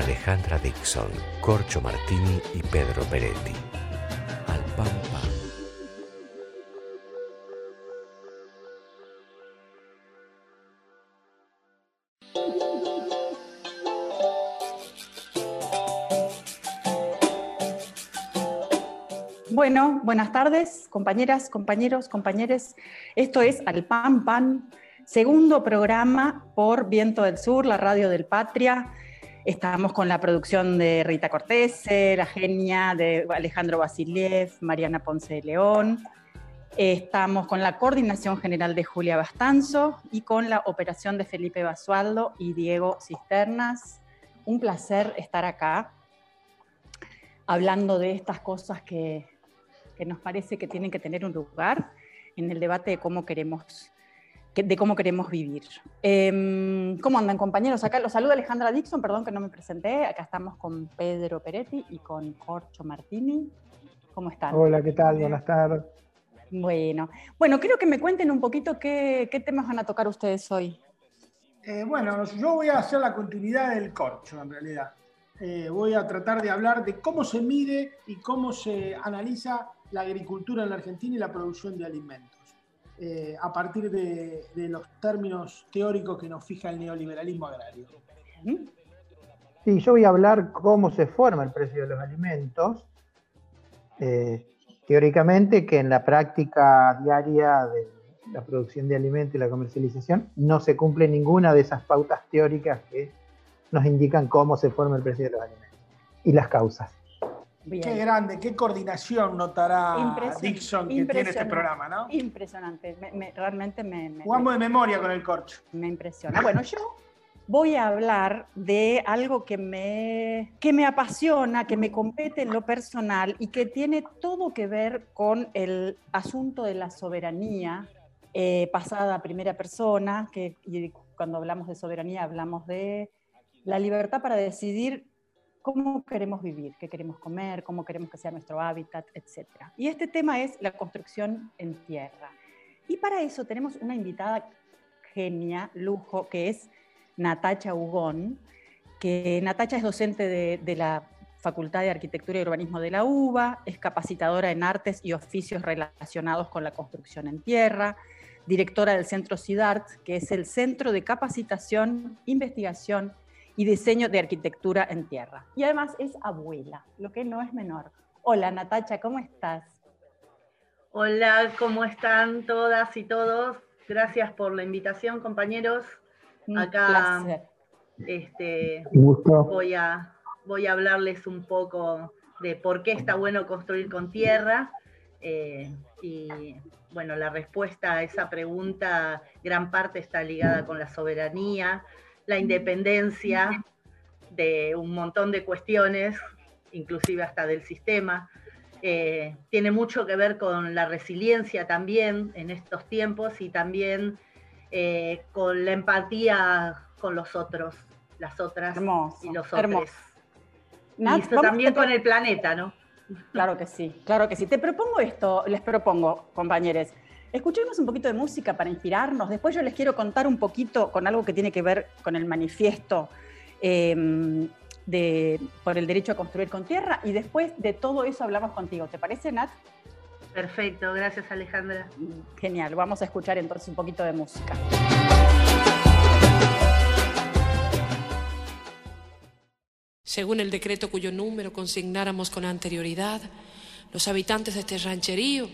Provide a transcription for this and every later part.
Alejandra Dixon, Corcho Martini y Pedro Peretti. Al pan. Bueno, buenas tardes, compañeras, compañeros, compañeres. Esto es Al Pan Pan, segundo programa por Viento del Sur, la radio del Patria. Estamos con la producción de Rita Cortés, la genia de Alejandro Basiliev, Mariana Ponce de León. Estamos con la coordinación general de Julia Bastanzo y con la operación de Felipe Basualdo y Diego Cisternas. Un placer estar acá hablando de estas cosas que, que nos parece que tienen que tener un lugar en el debate de cómo queremos, de cómo queremos vivir. Eh, ¿Cómo andan compañeros? Acá los saluda Alejandra Dixon, perdón que no me presenté. Acá estamos con Pedro Peretti y con Corcho Martini. ¿Cómo están? Hola, ¿qué tal? Buenas tardes. Bueno, bueno, quiero que me cuenten un poquito qué, qué temas van a tocar ustedes hoy. Eh, bueno, yo voy a hacer la continuidad del corcho, en realidad. Eh, voy a tratar de hablar de cómo se mide y cómo se analiza la agricultura en la Argentina y la producción de alimentos, eh, a partir de, los términos teóricos que nos fija el neoliberalismo agrario. Sí, yo voy a hablar cómo se forma el precio de los alimentos. Eh, teóricamente, que en la práctica diaria de la producción de alimentos y la comercialización no se cumple ninguna de esas pautas teóricas que nos indican cómo se forma el precio de los alimentos y las causas. Bien. Qué grande, qué coordinación notará Dixon que tiene este programa, ¿no? Impresionante, me, me, realmente me, me, Jugamos de memoria con el corcho. Me impresiona. Bueno, yo voy a hablar de algo que me, que me apasiona, que me compete en lo personal y que tiene todo que ver con el asunto de la soberanía eh, pasada a primera persona, que y cuando hablamos de soberanía hablamos de la libertad para decidir cómo queremos vivir, qué queremos comer, cómo queremos que sea nuestro hábitat, etc. Y este tema es la construcción en tierra. Y para eso tenemos una invitada genia, lujo, que es Natacha Ugón, que Natacha es docente de, de la Facultad de Arquitectura y Urbanismo de la UBA, es capacitadora en artes y oficios relacionados con la construcción en tierra, directora del Centro CIDART, que es el Centro de Capacitación, Investigación y diseño de arquitectura en tierra. Y además es abuela, lo que no es menor. Hola Natacha, ¿cómo estás? Hola, ¿cómo están todas y todos? Gracias por la invitación, compañeros. Un Acá placer. este, voy, a, voy a hablarles un poco de por qué está bueno construir con tierra. eh, y bueno, la respuesta a esa pregunta, gran parte está ligada con la soberanía, la independencia de un montón de cuestiones, inclusive hasta del sistema. Eh, tiene mucho que ver con la resiliencia también en estos tiempos y también eh, con la empatía con los otros, las otras Hermoso, y los otros. Y esto también con el planeta, ¿no? Claro que sí, claro que sí. Te propongo esto, les propongo, compañeros. Escuchemos un poquito de música para inspirarnos. Después yo les quiero contar un poquito con algo que tiene que ver con el manifiesto eh, de, por el derecho a construir con tierra. Y después de todo eso hablamos contigo. ¿Te parece, Nat? Perfecto, gracias Alejandra. Genial. Vamos a escuchar entonces un poquito de música. Según el decreto cuyo número consignáramos con anterioridad, los habitantes de este rancherío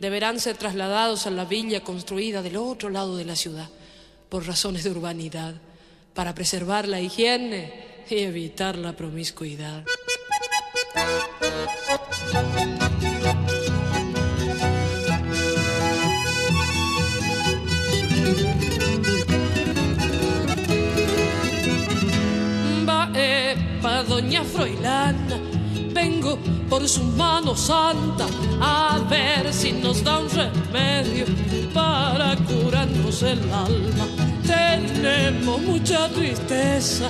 deberán ser trasladados a la villa construida del otro lado de la ciudad por razones de urbanidad, para preservar la higiene y evitar la promiscuidad. Va, epa, doña Froilana, vengo por su mano santa a ver si nos da un remedio para curarnos el alma. Tenemos mucha tristeza,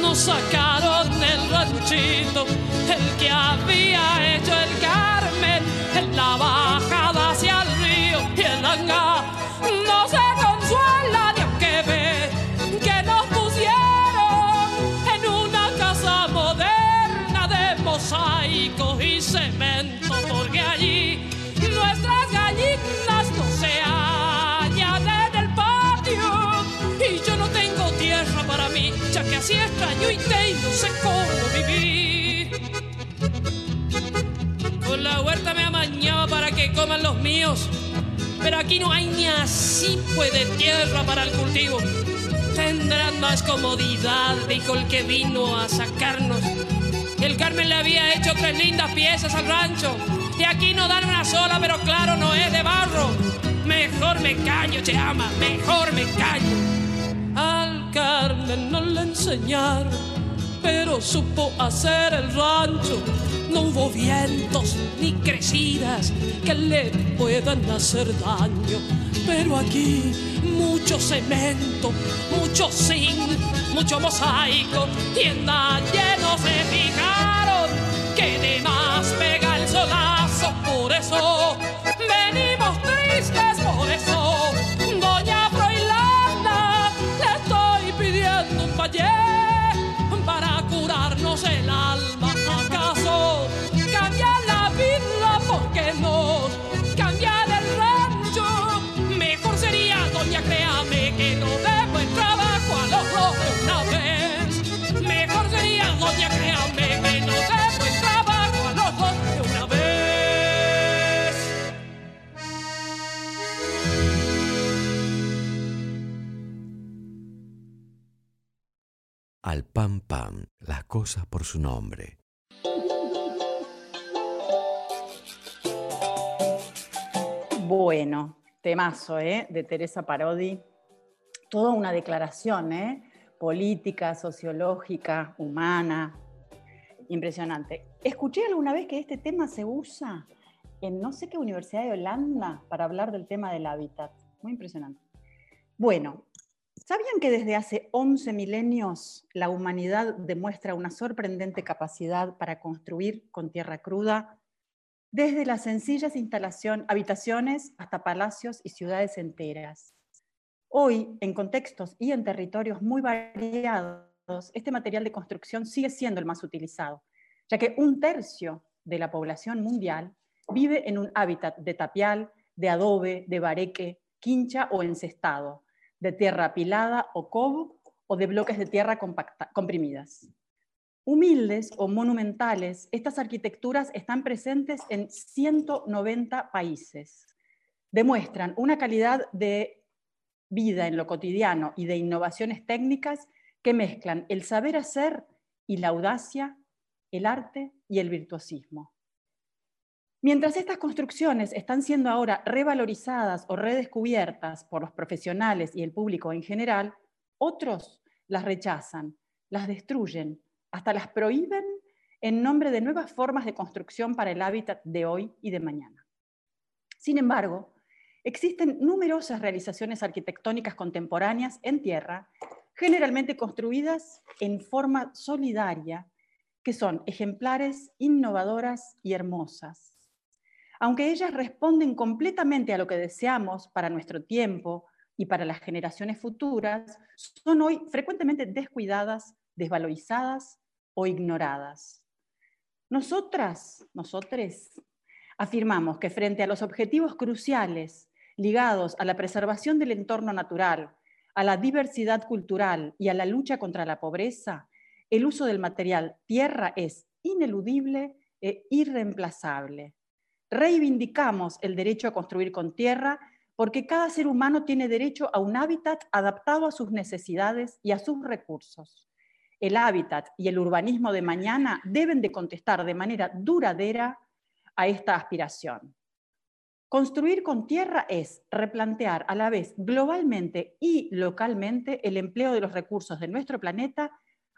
nos sacaron el ranchito, el que había hecho el Carmen en la bajada y no sé cómo vivir con la huerta me amañaba para que coman los míos pero aquí no hay ni así de tierra para el cultivo. Tendrán más comodidad, dijo el que vino a sacarnos. El Carmen le había hecho tres lindas piezas al rancho. Y aquí no dan una sola, pero claro, no es de barro. Mejor me callo, te ama, mejor me callo. Al Carmen no le enseñaron, pero supo hacer el rancho no hubo vientos ni crecidas que le puedan hacer daño. Pero aquí mucho cemento, mucho zinc, mucho mosaico, tienda lleno se fijaron que de más pega el solazo. Por eso venimos tristes, por eso Al pam pam, las cosas por su nombre. Bueno, temazo, ¿eh? De Teresa Parodi. Toda una declaración, ¿eh? Política, sociológica, humana. Impresionante. Escuché alguna vez que este tema se usa en no sé qué universidad de Holanda para hablar del tema del hábitat. Muy impresionante. Bueno, ¿sabían que desde hace 11 milenios la humanidad demuestra una sorprendente capacidad para construir con tierra cruda desde las sencillas instalación, habitaciones hasta palacios y ciudades enteras. Hoy, en contextos y en territorios muy variados, este material de construcción sigue siendo el más utilizado, ya que un tercio de la población mundial vive en un hábitat de tapial, de adobe, de bareque, quincha o encestado, de tierra apilada o cobo o de bloques de tierra compacta- comprimidas. Humildes o monumentales, estas arquitecturas están presentes en 190 países. Demuestran una calidad de vida en lo cotidiano y de innovaciones técnicas que mezclan el saber hacer y la audacia, el arte y el virtuosismo. Mientras estas construcciones están siendo ahora revalorizadas o redescubiertas por los profesionales y el público en general, otros las rechazan, las destruyen, hasta las prohíben en nombre de nuevas formas de construcción para el hábitat de hoy y de mañana. Sin embargo, existen numerosas realizaciones arquitectónicas contemporáneas en tierra, generalmente construidas en forma solidaria, que son ejemplares, innovadoras y hermosas. Aunque ellas responden completamente a lo que deseamos para nuestro tiempo y para las generaciones futuras, son hoy frecuentemente descuidadas, desvalorizadas o ignoradas. Nosotras, nosotres, afirmamos que frente a los objetivos cruciales ligados a la preservación del entorno natural, a la diversidad cultural y a la lucha contra la pobreza, el uso del material tierra es ineludible e irreemplazable. Reivindicamos el derecho a construir con tierra porque cada ser humano tiene derecho a un hábitat adaptado a sus necesidades y a sus recursos. El hábitat y el urbanismo de mañana deben de contestar de manera duradera a esta aspiración. Construir con tierra es replantear a la vez globalmente y localmente el empleo de los recursos de nuestro planeta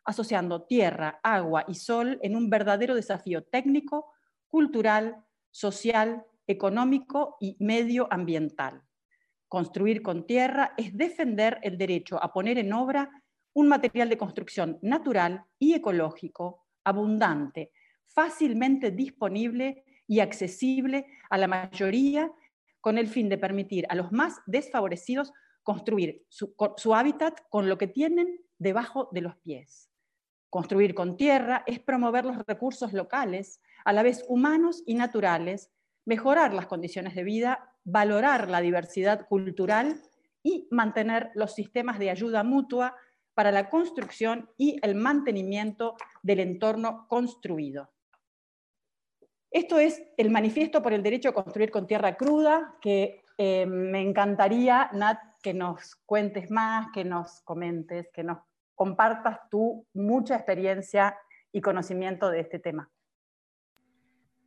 asociando tierra, agua y sol en un verdadero desafío técnico, cultural, social, económico y medioambiental. Construir con tierra es defender el derecho a poner en obra un material de construcción natural y ecológico, abundante, fácilmente disponible y accesible a la mayoría con el fin de permitir a los más desfavorecidos construir su, hábitat con lo que tienen debajo de los pies. Construir con tierra es promover los recursos locales, a la vez humanos y naturales, mejorar las condiciones de vida, valorar la diversidad cultural y mantener los sistemas de ayuda mutua para la construcción y el mantenimiento del entorno construido. Esto es el manifiesto por el derecho a construir con tierra cruda, que eh, me encantaría, Nat, que nos cuentes más, que nos comentes, que nos compartas tu mucha experiencia y conocimiento de este tema.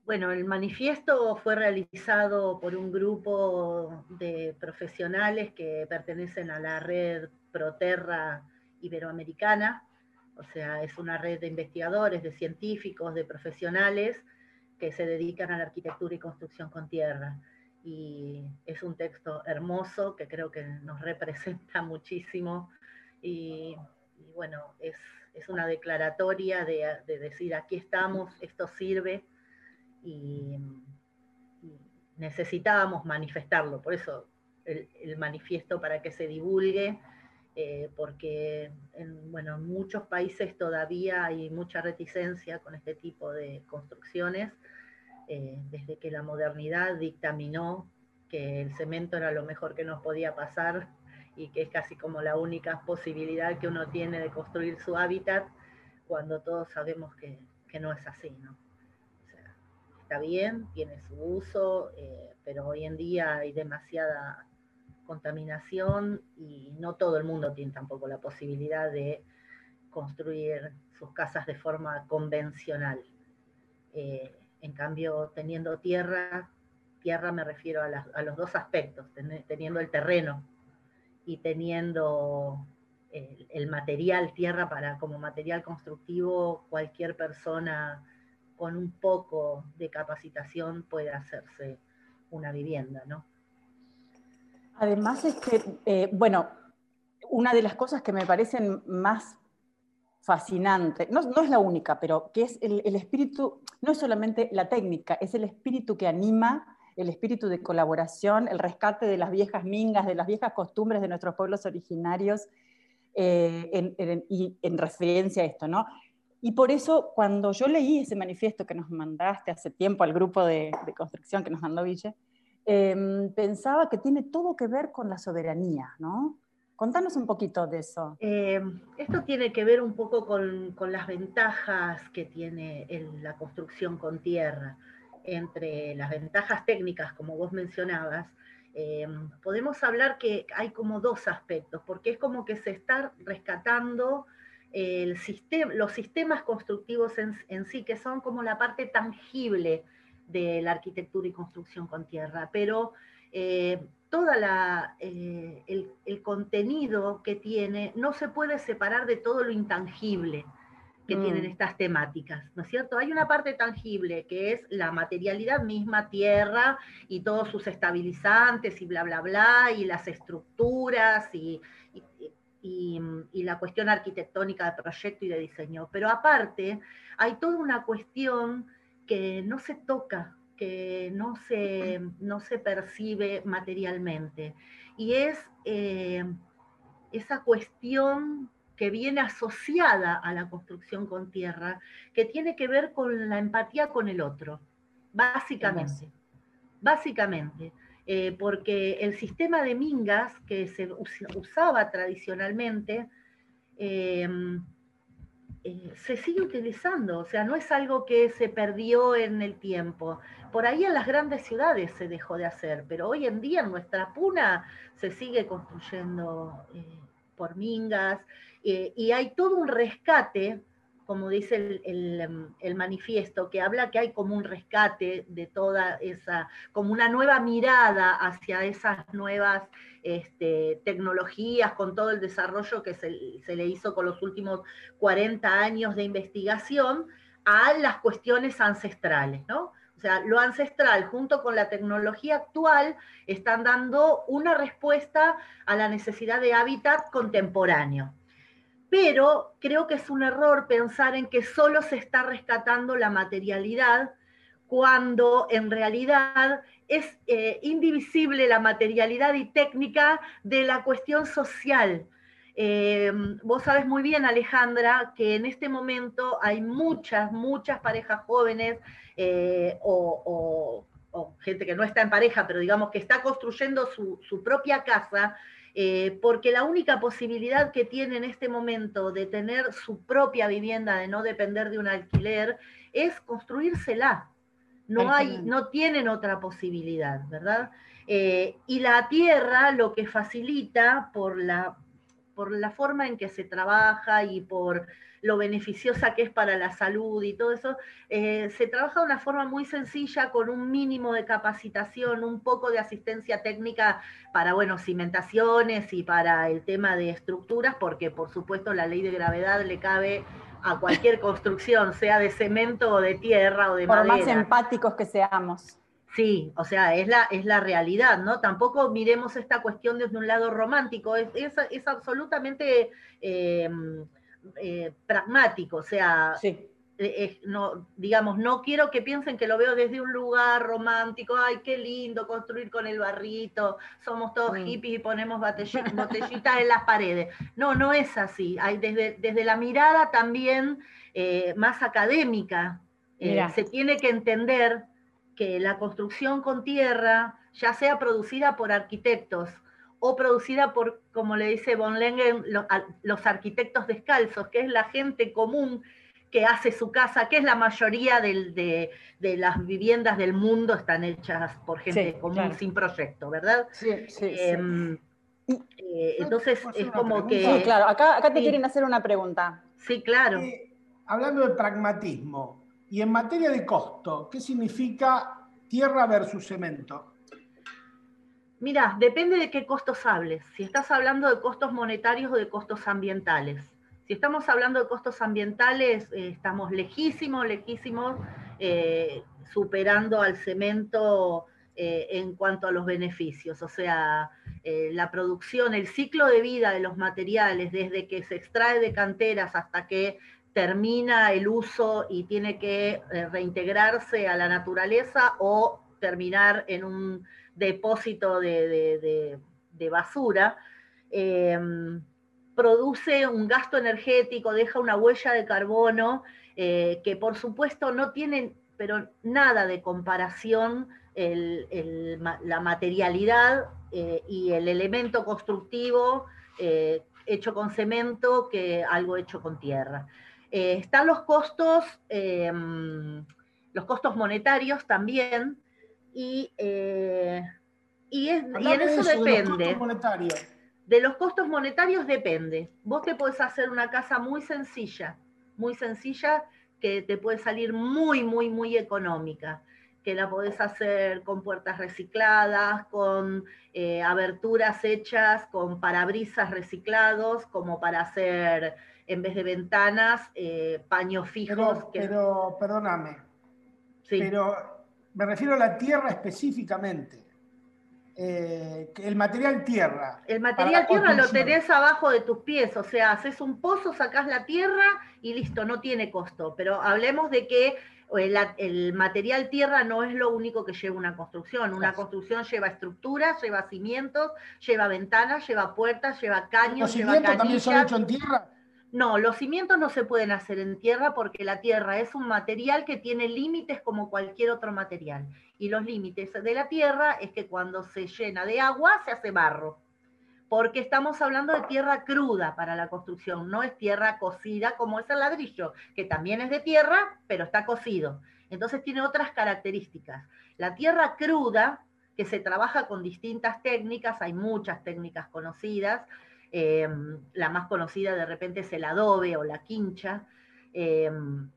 Bueno, el manifiesto fue realizado por un grupo de profesionales que pertenecen a la red Proterra Iberoamericana, o sea, es una red de investigadores, de científicos, de profesionales que se dedican a la arquitectura y construcción con tierra. Y es un texto hermoso que creo que nos representa muchísimo y, bueno, es, una declaratoria de, de decir aquí estamos, esto sirve y, necesitábamos manifestarlo, por eso el, manifiesto para que se divulgue, eh, porque en, bueno, en muchos países todavía hay mucha reticencia con este tipo de construcciones, eh, desde que la modernidad dictaminó que el cemento era lo mejor que nos podía pasar y que es casi como la única posibilidad que uno tiene de construir su hábitat, cuando todos sabemos que, que no es así. ¿no? Bien, tiene su uso, eh, pero hoy en día hay demasiada contaminación y no todo el mundo tiene tampoco la posibilidad de construir sus casas de forma convencional. Eh, en cambio, teniendo tierra, tierra me refiero a, los dos aspectos, teniendo el terreno y teniendo el, el, material tierra para como material constructivo, cualquier persona con un poco de capacitación puede hacerse una vivienda, ¿no? Además es que, eh, bueno, una de las cosas que me parecen más fascinantes, no, es la única, pero que es el, espíritu, no es solamente la técnica, es el espíritu que anima, el espíritu de colaboración, el rescate de las viejas mingas, de las viejas costumbres de nuestros pueblos originarios, eh, y en referencia a esto, ¿no? Y por eso, cuando yo leí ese manifiesto que nos mandaste hace tiempo al grupo de, construcción que nos mandó Ville, em, pensaba que tiene todo que ver con la soberanía, ¿no? Contanos un poquito de eso. Em, esto tiene que ver un poco con, con las ventajas que tiene la construcción con tierra. Entre las ventajas técnicas, como vos mencionabas, em, podemos hablar que hay como dos aspectos, porque es como que se está rescatando el sistema, los sistemas constructivos en, sí, que son como la parte tangible de la arquitectura y construcción con tierra, pero eh, toda la, eh, el, contenido que tiene no se puede separar de todo lo intangible que tienen mm. estas temáticas, ¿no es cierto? Hay una parte tangible que es la materialidad misma, tierra y todos sus estabilizantes y bla, bla, bla, y las estructuras y y, la cuestión arquitectónica de proyecto y de diseño. Pero aparte, hay toda una cuestión que no se toca, que no se, no se percibe materialmente. Y es eh, esa cuestión que viene asociada a la construcción con tierra, que tiene que ver con la empatía con el otro, básicamente. Básicamente. Eh, porque el sistema de mingas que se usaba tradicionalmente em, eh, se sigue utilizando, o sea, no es algo que se perdió en el tiempo. Por ahí en las grandes ciudades se dejó de hacer, pero hoy en día en nuestra puna se sigue construyendo eh, por mingas y hay todo un rescate como dice em, el, manifiesto, que habla que hay como un rescate de toda esa, como una nueva mirada hacia esas nuevas este, tecnologías, con todo el desarrollo que se, se, le hizo con los últimos 40 años de investigación, a las cuestiones ancestrales, ¿no? O sea, lo ancestral junto con la tecnología actual están dando una respuesta a la necesidad de hábitat contemporáneo pero creo que es un error pensar en que solo se está rescatando la materialidad cuando en realidad es eh, indivisible la materialidad y técnica de la cuestión social. Eh, vos sabes muy bien, Alejandra, que en este momento hay muchas, muchas parejas jóvenes eh, o, gente que no está en pareja, pero digamos que está construyendo su, su propia casa eh, porque la única posibilidad que tiene en este momento de tener su propia vivienda, de no depender de un alquiler, es construírsela. No, hay, no tienen otra posibilidad, ¿verdad? Eh, y la tierra lo que facilita por la, por la forma en que se trabaja y por lo beneficiosa que es para la salud y todo eso, eh, se trabaja de una forma muy sencilla con un mínimo de capacitación, un poco de asistencia técnica para, bueno, cimentaciones y para el tema de estructuras, porque por supuesto la ley de gravedad le cabe a cualquier construcción, sea de cemento o de tierra o de por madera. Por más empáticos que seamos. Sí, o sea, es la, es la realidad, ¿no? Tampoco miremos esta cuestión desde un lado romántico, es, es, absolutamente eh, eh, pragmático, o sea, eh, no, digamos, no quiero que piensen que lo veo desde un lugar romántico, ay, qué lindo construir con el barrito, somos todos mm. hippies y ponemos botellitas en las paredes. No, no es así. Hay desde, desde la mirada también eh, más académica, se tiene que entender que la construcción con tierra, ya sea producida por arquitectos o producida por, como le dice Von Lengen, los arquitectos descalzos, que es la gente común que hace su casa, que es la mayoría de, las viviendas del mundo están hechas por gente común sin proyecto, ¿verdad? Sí, sí, em, eh, entonces es como que... Sí, claro, acá, acá te quieren hacer una pregunta. Sí, claro. Eh, hablando de pragmatismo, y en materia de costo, ¿qué significa tierra versus cemento? Mira, depende de qué costos hables. Si estás hablando de costos monetarios o de costos ambientales. Si estamos hablando de costos ambientales, eh, estamos lejísimos, lejísimos, eh, superando al cemento eh, en cuanto a los beneficios. O sea, la producción, el ciclo de vida de los materiales, desde que se extrae de canteras hasta que termina el uso y tiene que reintegrarse a la naturaleza o terminar en un depósito de, basura, em, produce un gasto energético, deja una huella de carbono eh, que por supuesto no tiene pero nada de comparación la materialidad eh, y el elemento constructivo eh, hecho con cemento que algo hecho con tierra. están los costos, los costos monetarios también, y, eh, y, en eso, depende. De los, costos monetarios depende. Vos te podés hacer una casa muy sencilla, muy sencilla, que te puede salir muy, muy, muy económica que la podés hacer con puertas recicladas, con eh, aberturas hechas, con parabrisas reciclados, como para hacer, en vez de ventanas, eh, paños fijos. Pero, perdóname, sí. pero me refiero a la tierra específicamente. Eh, el material tierra. El material tierra lo tenés abajo de tus pies, o sea, haces un pozo, sacás la tierra y listo, no tiene costo. Pero hablemos de que el, material tierra no es lo único que lleva una construcción. Una construcción lleva estructuras, lleva cimientos, lleva ventanas, lleva puertas, lleva caños, ¿Los lleva cimientos también son hechos en tierra? No, los cimientos no se pueden hacer en tierra porque la tierra es un material que tiene límites como cualquier otro material. Y los límites de la tierra es que cuando se llena de agua se hace barro. Porque estamos hablando de tierra cruda para la construcción, no es tierra cocida como es el ladrillo, que también es de tierra, pero está cocido. Entonces tiene otras características. La tierra cruda, que se trabaja con distintas técnicas, hay muchas técnicas conocidas, Em, la más conocida de repente es el adobe o la quincha. Em,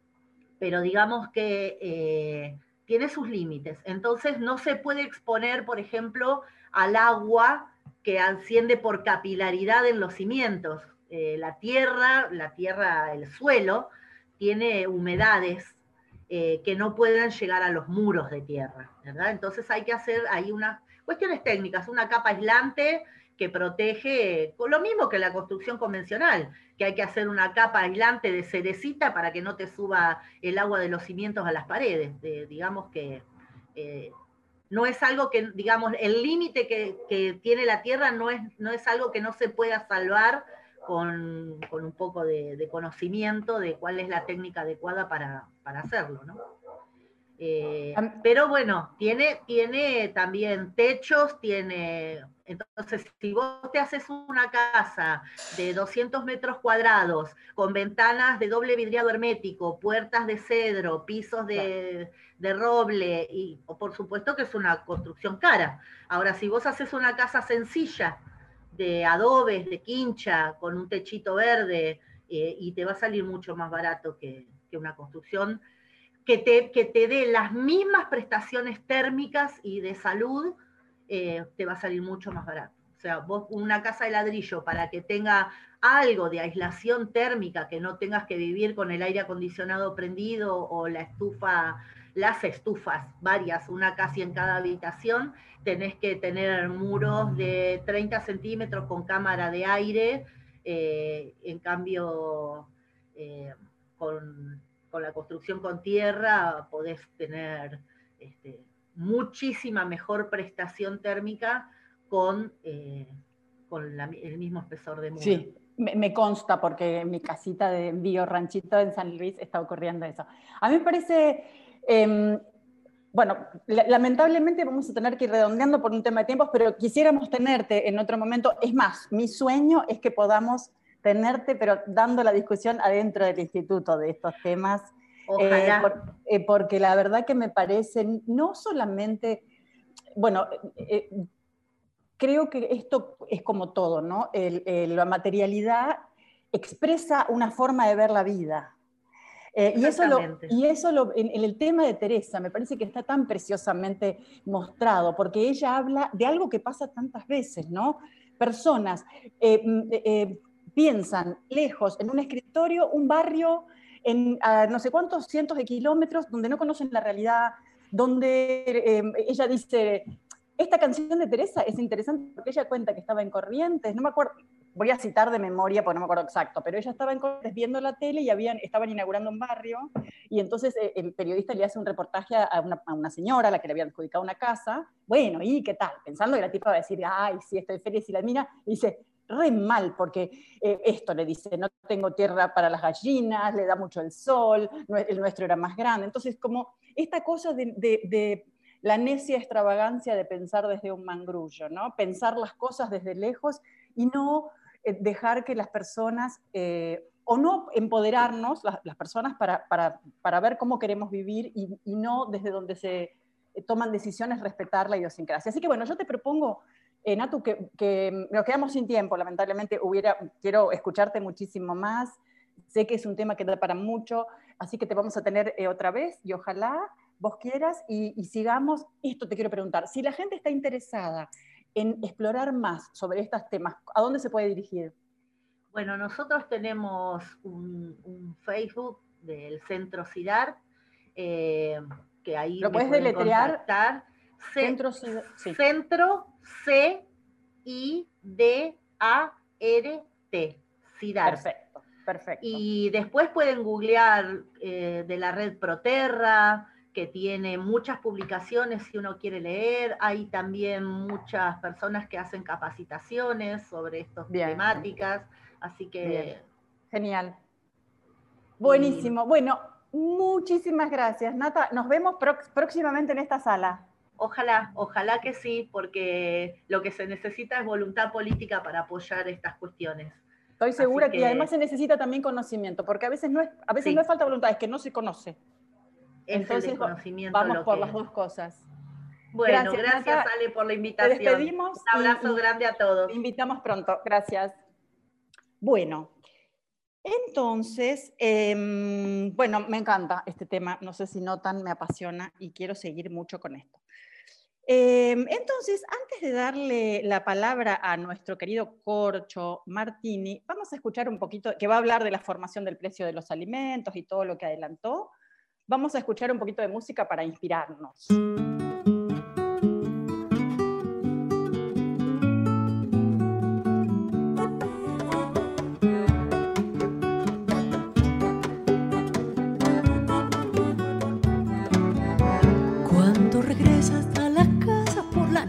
pero digamos que eh, tiene sus límites. Entonces no se puede exponer, por ejemplo, al agua que asciende por capilaridad en los cimientos. Eh, la tierra, la tierra, el suelo, tiene humedades eh, que no pueden llegar a los muros de tierra, ¿verdad? Entonces hay que hacer ahí unas cuestiones técnicas, una capa aislante que protege, con lo mismo que la construcción convencional, que hay que hacer una capa aislante de cerecita para que no te suba el agua de los cimientos a las paredes. digamos que eh, no es algo que, digamos, el límite que, tiene la tierra no es, no es algo que no se pueda salvar con, un poco de, conocimiento de cuál es la técnica adecuada para, hacerlo, ¿no? Eh, pero bueno, tiene, tiene también techos, tiene entonces, si vos te haces una casa de 200 metros cuadrados, con ventanas de doble vidriado hermético, puertas de cedro, pisos de, roble, y por supuesto que es una construcción cara. Ahora, si vos haces una casa sencilla, de adobes, de quincha, con un techito verde, eh, y te va a salir mucho más barato que, una construcción que te, que te dé las mismas prestaciones térmicas y de salud eh, te va a salir mucho más barato. O sea, vos una casa de ladrillo para que tenga algo de aislación térmica, que no tengas que vivir con el aire acondicionado prendido o la estufa, las estufas, varias, una casi en cada habitación, tenés que tener muros de 30 centímetros con cámara de aire, eh, en cambio, eh, con, la construcción con tierra podés tener este, muchísima mejor prestación térmica con, eh, con el mismo espesor de muro. Sí, me, consta porque en mi casita de bio ranchito en San Luis está ocurriendo eso. A mí me parece, em, bueno, lamentablemente vamos a tener que ir redondeando por un tema de tiempos, pero quisiéramos tenerte en otro momento. Es más, mi sueño es que podamos tenerte, pero dando la discusión adentro del instituto de estos temas eh, eh, porque la verdad que me parece, no solamente, bueno, eh, creo que esto es como todo, ¿no? la materialidad expresa una forma de ver la vida. y eso, y eso en, el tema de Teresa me parece que está tan preciosamente mostrado, porque ella habla de algo que pasa tantas veces, ¿no? Personas mm, piensan lejos en un escritorio, un barrio en no sé cuántos cientos de kilómetros donde no conocen la realidad, donde em, ella dice, esta canción de Teresa es interesante porque ella cuenta que estaba en Corrientes, no me acuerdo, voy a citar de memoria porque no me acuerdo exacto, pero ella estaba en Corrientes viendo la tele y habían, estaban inaugurando un barrio y entonces eh, el periodista le hace un reportaje a una, a una, señora a la que le habían adjudicado una casa, bueno, ¿y qué tal? Pensando que la tipa va a decir, ay, sí, estoy feliz y la mira, y dice, re mal, porque eh, esto le dice, no tengo tierra para las gallinas, le da mucho el sol, el nuestro era más grande. Entonces, como esta cosa de, la necia extravagancia de pensar desde un mangrullo, ¿no? Pensar las cosas desde lejos y no eh, dejar que las personas, eh, o no empoderarnos, las, personas, para, para, ver cómo queremos vivir y, y no desde donde se toman decisiones respetar la idiosincrasia. Así que bueno, yo te propongo eh, Natu, que, nos quedamos sin tiempo, lamentablemente hubiera, quiero escucharte muchísimo más. Sé que es un tema que da para mucho, así que te vamos a tener eh, otra vez y ojalá vos quieras y, sigamos. Esto te quiero preguntar, si la gente está interesada en explorar más sobre estos temas, ¿a dónde se puede dirigir? Bueno, nosotros tenemos un, Facebook del Centro CIDAR, eh, que ahí ¿Lo puedes deletrear? Centro, Centro C-I-D-A-R-T. CIDAR. Perfecto, perfecto. Y después pueden googlear eh, de la red Proterra, que tiene muchas publicaciones si uno quiere leer. Hay también muchas personas que hacen capacitaciones sobre estas temáticas. Así que. Genial. Buenísimo. Bueno, muchísimas gracias, Nata. Nos vemos próximamente en esta sala. Ojalá, ojalá que sí, porque lo que se necesita es voluntad política para apoyar estas cuestiones. Estoy segura que, además se necesita también conocimiento, porque a veces no es, a veces no es falta de voluntad, es que no se conoce. Entonces, vamos por las dos cosas. Bueno, gracias, Ale por la invitación. Te despedimos. Un abrazo grande a todos. Te invitamos pronto. Gracias. Bueno, Entonces, em, bueno, me encanta este tema, no sé si notan, me apasiona y quiero seguir mucho con esto. Em, entonces, antes de darle la palabra a nuestro querido Corcho Martini, vamos a escuchar un poquito, que va a hablar de la formación del precio de los alimentos y todo lo que adelantó. Vamos a escuchar un poquito de música para inspirarnos.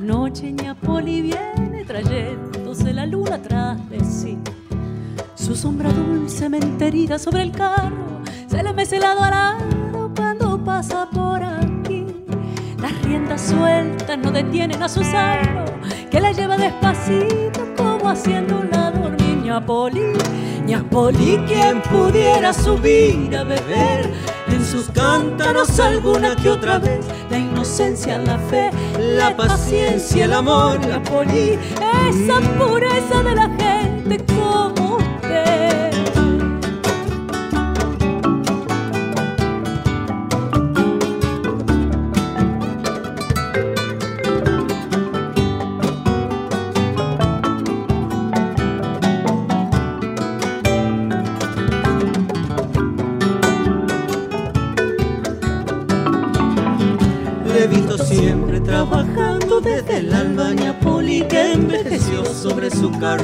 Noche Poli viene trayéndose la luna tras de sí. Su sombra dulcemente herida sobre el carro se le mece el adorado cuando pasa por aquí. Las riendas sueltas no detienen a su salvo, que la lleva despacito como haciendo un lado niña Poli. Poli, quien pudiera subir a beber. En sus cántaros alguna que otra vez. La inocencia, la fe, la paciencia, el amor, la poli, esa pureza de la gente como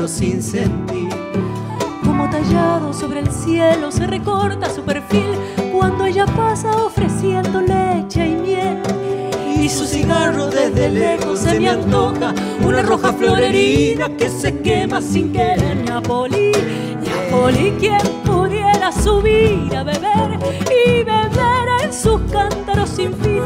sin sentir. Como tallado sobre el cielo se recorta su perfil cuando ella pasa ofreciendo leche y miel. Y su cigarro desde lejos se me antoja una roja florerina que se quema sin querer. Poli, Poli, quien pudiera subir a beber y beber en sus cántaros sin fin,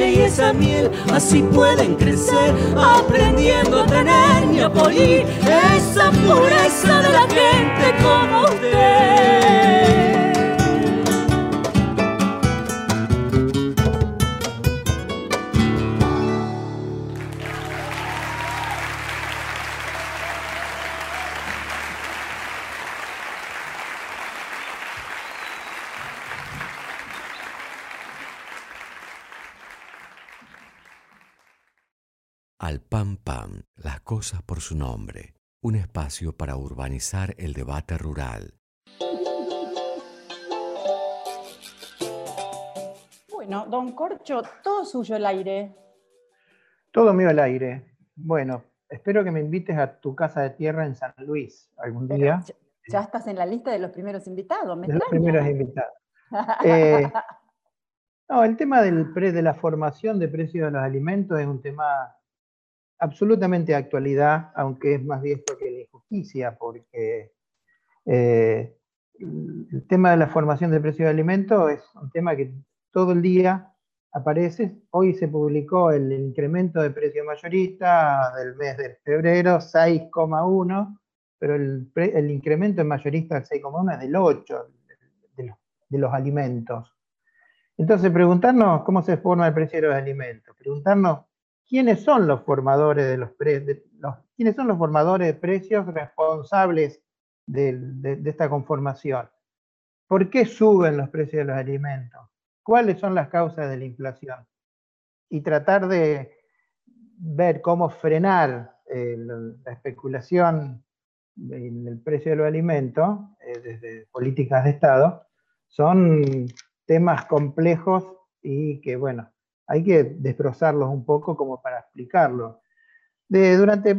y esa miel, así pueden crecer, aprendiendo a tener Poli esa pureza de la gente como usted. Su nombre, un espacio para urbanizar el debate rural. Bueno, don Corcho, todo suyo el aire. Todo mío el aire. Bueno, espero que me invites a tu casa de tierra en San Luis algún día. Ya, estás en la lista de los primeros invitados, me de los primeros invitados. Eh, no, el tema del pre, de la formación de precios de los alimentos es un tema absolutamente de actualidad, aunque es más viejo que la injusticia, porque eh, el tema de la formación de precios de alimentos es un tema que todo el día aparece. Hoy se publicó el incremento de precio mayorista del mes de febrero, 6,1, pero el, incremento en mayorista del 6,1 es del 8 de los alimentos. Entonces, preguntarnos cómo se forma el precio de los alimentos, preguntarnos quiénes son los formadores de los, quiénes son los formadores de precios responsables de, esta conformación. ¿Por qué suben los precios de los alimentos? ¿Cuáles son las causas de la inflación? Y tratar de ver cómo frenar eh, la especulación en el precio de los alimentos eh, desde políticas de Estado son temas complejos y que, bueno, hay que destrozarlos un poco como para explicarlo. durante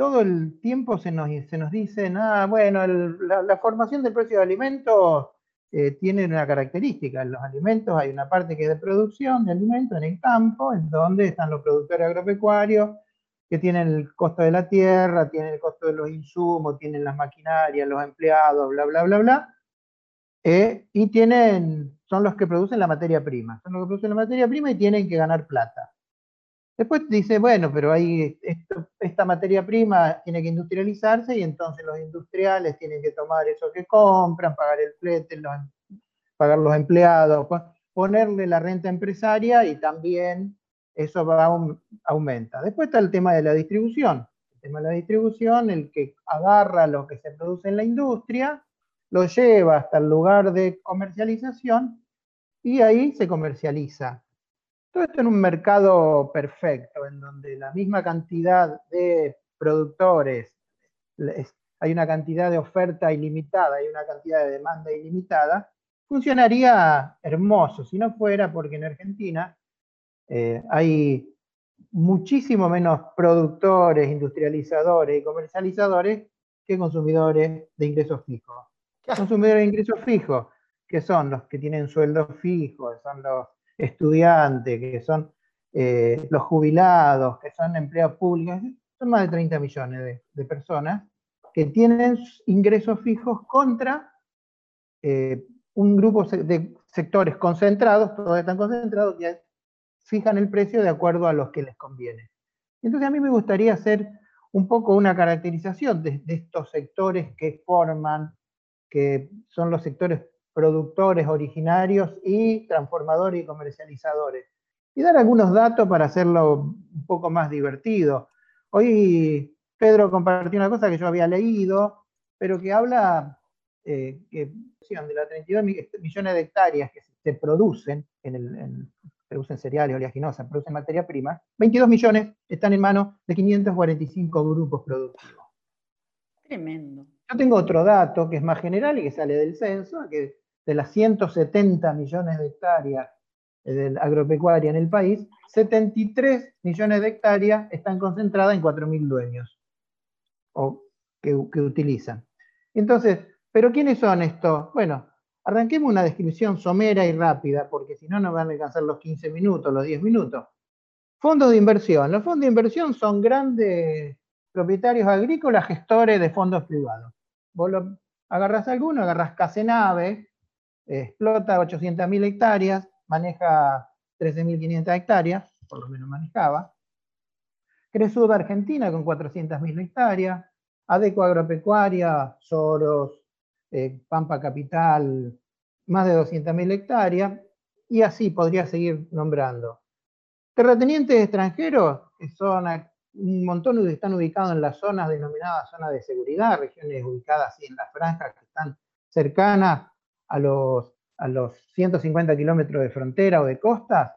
todo el tiempo se nos, se nos dice, ah, bueno, la, formación del precio de alimentos eh, tiene una característica. En los alimentos hay una parte que es de producción de alimentos en el campo, en donde están los productores agropecuarios, que tienen el costo de la tierra, tienen el costo de los insumos, tienen las maquinarias, los empleados, bla, bla, bla, bla. Eh, y tienen son los que producen la materia prima. Son los que producen la materia prima y tienen que ganar plata. Después dice, bueno, pero hay esta materia prima tiene que industrializarse y entonces los industriales tienen que tomar eso que compran, pagar el flete, pagar los empleados, ponerle la renta empresaria y también eso va aumenta. Después está el tema de la distribución. El tema de la distribución, el que agarra lo que se produce en la industria, lo lleva hasta el lugar de comercialización y ahí se comercializa. Todo esto en un mercado perfecto, en donde la misma cantidad de productores, hay una cantidad de oferta ilimitada y una cantidad de demanda ilimitada, funcionaría hermoso, si no fuera porque en Argentina eh, hay muchísimo menos productores, industrializadores y comercializadores que consumidores de ingresos fijos. Consumidores de ingresos fijos, que son los que tienen sueldos fijos, son los estudiantes, que son eh, los jubilados, que son empleados públicos, son más de 30 millones de, personas que tienen ingresos fijos contra eh, un grupo de sectores concentrados, todos están concentrados, que fijan el precio de acuerdo a los que les conviene. Entonces a mí me gustaría hacer un poco una caracterización de, estos sectores que forman, que son los sectores productores originarios y transformadores y comercializadores. Y dar algunos datos para hacerlo un poco más divertido. Hoy Pedro compartió una cosa que yo había leído, pero que habla eh, que de las 32 millones de hectáreas que se producen en el, producen cereales, oleaginosas, producen materia prima, 22 millones están en manos de 545 grupos productivos. Tremendo. Yo tengo otro dato que es más general y que sale del censo, que de las 170 millones de hectáreas de agropecuaria en el país, 73 millones de hectáreas están concentradas en 4.000 dueños o que, utilizan. Entonces, ¿Pero quiénes son estos? Bueno, arranquemos una descripción somera y rápida, porque si no nos van a alcanzar los 15 minutos, los 10 minutos. Fondos de inversión. Los fondos de inversión son grandes propietarios agrícolas, gestores de fondos privados. Vos lo, agarras alguno, agarras Casenave, explota 800.000 hectáreas, maneja 13.500 hectáreas, por lo menos manejaba. Cresud Argentina con 400.000 hectáreas, Adeco Agropecuaria, Soros, eh, Pampa Capital, más de 200.000 hectáreas, y así podría seguir nombrando. Terratenientes extranjeros, que son un montón están ubicados en las zonas denominadas zonas de seguridad, regiones ubicadas así en las franjas que están cercanas a los, a los 150 kilómetros de frontera o de costas.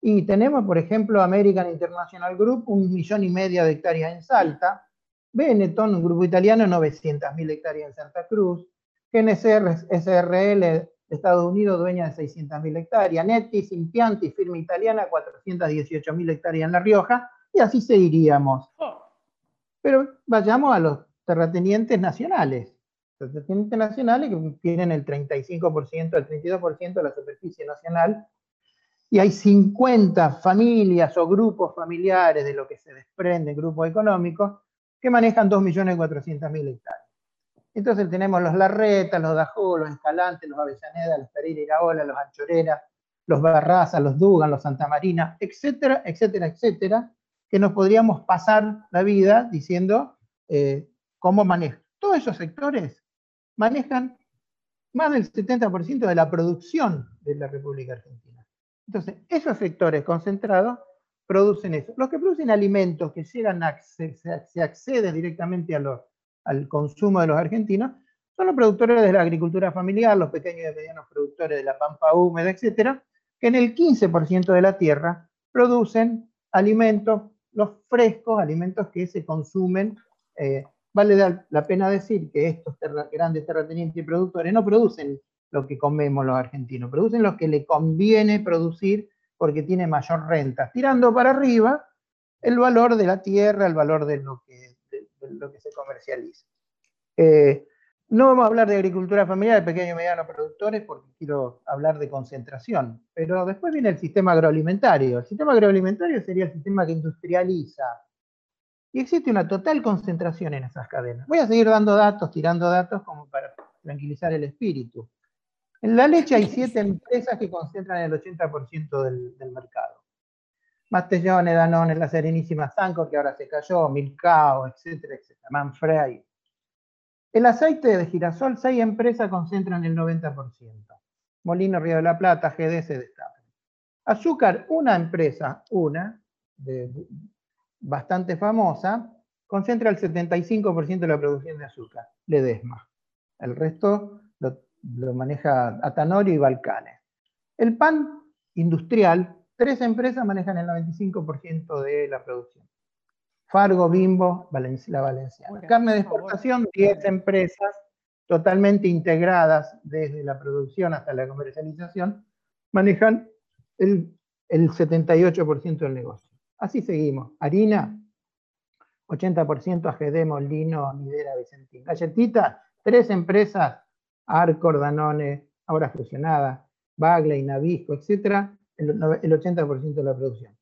Y tenemos, por ejemplo, American International Group, un millón y medio de hectáreas en Salta, Benetton, un grupo italiano, 900.000 hectáreas en Santa Cruz, GNCR SRL Estados Unidos, dueña de 600.000 hectáreas, Netis, Impianti, firma italiana, 418.000 hectáreas en La Rioja, y así seguiríamos. Oh. Pero vayamos a los terratenientes nacionales. Los terratenientes nacionales que tienen el 35%, el 32% de la superficie nacional, y hay 50 familias o grupos familiares de lo que se desprende, grupos económicos, que manejan 2.400.000 hectáreas. Entonces tenemos los Larreta, los Dajú, los Escalantes, los Avellaneda, los Pereira Iraola, los Anchorera, los Barraza, los Dugan, los Santa Marina, etcétera, etcétera, etcétera, que nos podríamos pasar la vida diciendo eh, cómo manejan. Todos esos sectores manejan más del 70% de la producción de la República Argentina. Entonces, esos sectores concentrados producen eso. Los que producen alimentos que llegan a, se, se accede directamente al consumo de los argentinos, son los productores de la agricultura familiar, los pequeños y medianos productores de la pampa húmeda, etcétera, que en el 15% de la tierra producen alimentos, los frescos, alimentos que se consumen. Eh, vale la pena decir que estos grandes terratenientes y productores no producen lo que comemos los argentinos, producen lo que le conviene producir porque tiene mayor renta, tirando para arriba el valor de la tierra, el valor de lo que se comercializa. Eh, no vamos a hablar de agricultura familiar, de pequeños y medianos productores, porque quiero hablar de concentración. Pero después viene el sistema agroalimentario. El sistema agroalimentario sería el sistema que industrializa. Y existe una total concentración en esas cadenas. Voy a seguir dando datos, tirando datos como para tranquilizar el espíritu. En la leche hay siete empresas que concentran el 80% del, mercado. Mastellone, Danone, La Serenísima Sancor, que ahora se cayó, Milcao, etcétera, etcétera, Manfrey. El aceite de girasol, seis empresas concentran el 90%. Molino Río de la Plata, GDS, Destape. Azúcar, una empresa, una, bastante famosa, concentra el 75% de la producción de azúcar, Ledesma. El resto lo, lo maneja Atanori y Balcanes. El pan industrial, tres empresas manejan el 95% de la producción. Fargo, Bimbo, la Valenciana. Carne de exportación, 10 empresas totalmente integradas desde la producción hasta la comercialización, manejan el, el 78% del negocio. Así seguimos. Harina, 80% AGD, Molino, Midera, Vicentín. Galletita, tres empresas, Arcor, Danone, ahora fusionada, Bagley, Nabisco, etcétera, el, el 80% de la producción.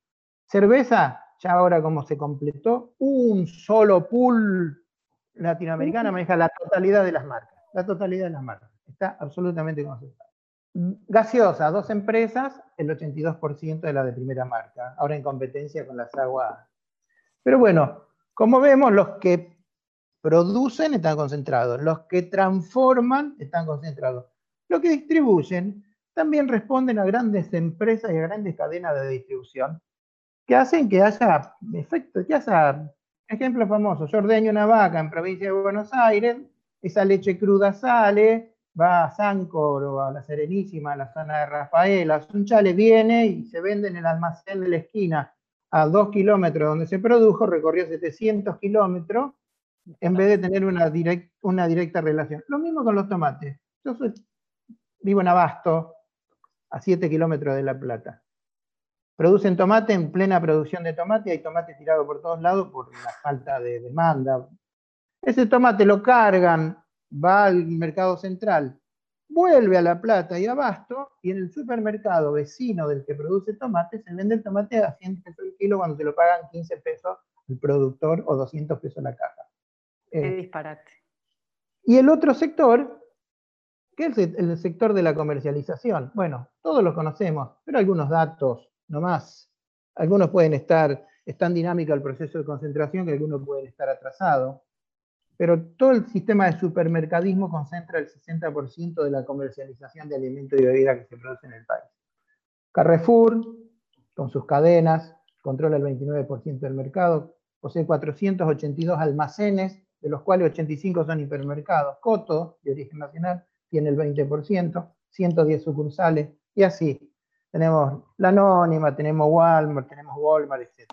Cerveza, ya ahora como se completó, un solo pool latinoamericano maneja la totalidad de las marcas, la totalidad de las marcas. Está absolutamente concentrado. Gaseosa, dos empresas, el 82% de la de primera marca, ahora en competencia con las aguas. Pero bueno, como vemos, los que producen están concentrados, los que transforman están concentrados, los que distribuyen también responden a grandes empresas y a grandes cadenas de distribución que hacen que haya efecto, que haya, ejemplo famoso, yo ordeño una vaca en provincia de Buenos Aires, esa leche cruda sale, va a Sancor o a la Serenísima, a la zona de Rafaela, Sunchale viene y se vende en el almacén de la esquina a dos kilómetros donde se produjo, recorrió 700 kilómetros, en vez de tener una, una directa relación. Lo mismo con los tomates. Yo vivo en Abasto, a 7 kilómetros de La Plata. Producen tomate en plena producción de tomate, hay tomate tirado por todos lados por la falta de demanda. Ese tomate lo cargan, va al mercado central, vuelve a La Plata y Abasto, y en el supermercado vecino del que produce tomate se vende el tomate a 100 pesos el kilo cuando se lo pagan 15 pesos el productor o 200 pesos la caja. Qué eh, disparate. Y el otro sector ¿Qué es el sector de la comercialización? Bueno, todos lo conocemos, pero algunos datos nomás. Algunos pueden estar, es tan dinámico el proceso de concentración que algunos pueden estar atrasados. Pero todo el sistema de supermercadismo concentra el 60% de la comercialización de alimentos y bebidas que se produce en el país. Carrefour, con sus cadenas, controla el 29% del mercado, posee 482 almacenes, de los cuales 85 son hipermercados. Coto, de origen nacional, tiene el 20%, 110 sucursales, y así. Tenemos la Anónima, tenemos Walmart, tenemos Walmart, etc.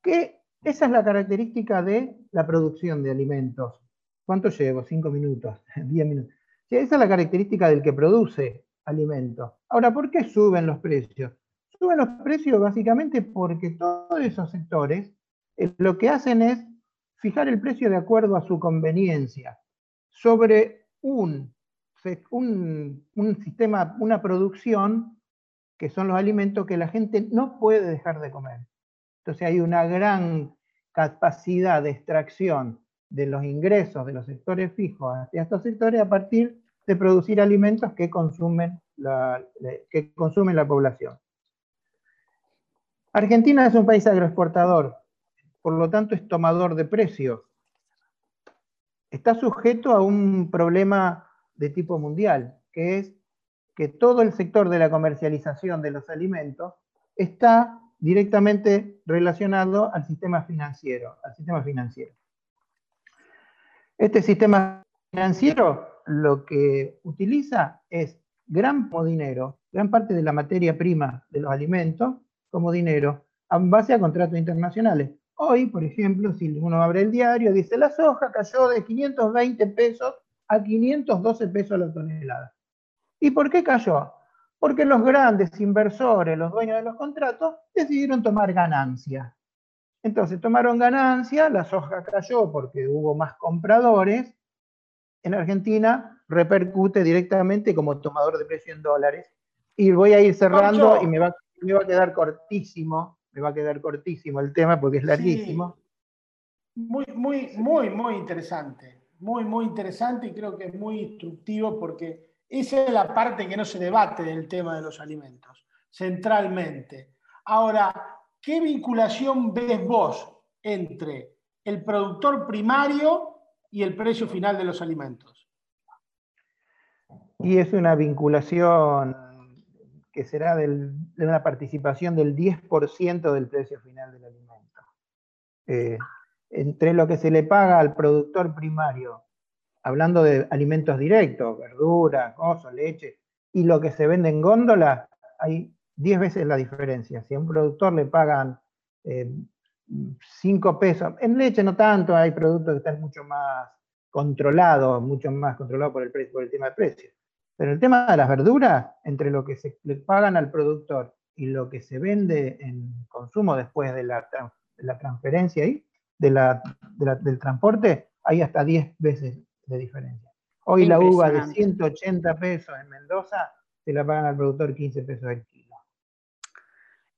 Que esa es la característica de la producción de alimentos. ¿Cuánto llevo? ¿Cinco minutos? ¿Diez minutos? esa es la característica del que produce alimentos. Ahora, ¿por qué suben los precios? Suben los precios básicamente porque todos esos sectores eh, lo que hacen es fijar el precio de acuerdo a su conveniencia sobre un, un, sistema, una producción, que son los alimentos que la gente no puede dejar de comer. Entonces hay una gran capacidad de extracción de los ingresos de los sectores fijos hacia estos sectores a partir de producir alimentos que consumen la, que consumen la población. Argentina es un país agroexportador, por lo tanto es tomador de precios está sujeto a un problema de tipo mundial, que es que todo el sector de la comercialización de los alimentos está directamente relacionado al sistema financiero, al sistema financiero. Este sistema financiero lo que utiliza es gran dinero, gran parte de la materia prima de los alimentos como dinero, en base a contratos internacionales. Hoy, por ejemplo, si uno abre el diario, dice la soja cayó de 520 pesos a 512 pesos la tonelada. ¿Y por qué cayó? Porque los grandes inversores, los dueños de los contratos, decidieron tomar ganancia. Entonces tomaron ganancia, la soja cayó porque hubo más compradores. En Argentina repercute directamente como tomador de precio en dólares. Y voy a ir cerrando y me va, me va a quedar cortísimo me va a quedar cortísimo el tema porque es larguísimo. Muy, muy, muy, muy interesante. Muy, muy interesante y creo que es muy instructivo porque esa es la parte que no se debate del tema de los alimentos, centralmente. Ahora, ¿qué vinculación ves vos entre el productor primario y el precio final de los alimentos? Y es una vinculación que será de una participación del 10% del precio final del alimento. Eh, entre lo que se le paga al productor primario, hablando de alimentos directos, verduras, cosas, leche, y lo que se vende en góndola, hay 10 veces la diferencia. Si a un productor le pagan 5 eh, pesos, en leche no tanto, hay productos que están mucho más controlados, mucho más controlados por el, precio, tema de precios. Pero el tema de las verduras, entre lo que se le pagan al productor y lo que se vende en consumo después de la, transferencia ahí, de la, del transporte, hay hasta 10 veces de diferencia. Hoy la uva de 180 pesos en Mendoza se la pagan al productor 15 pesos el kilo.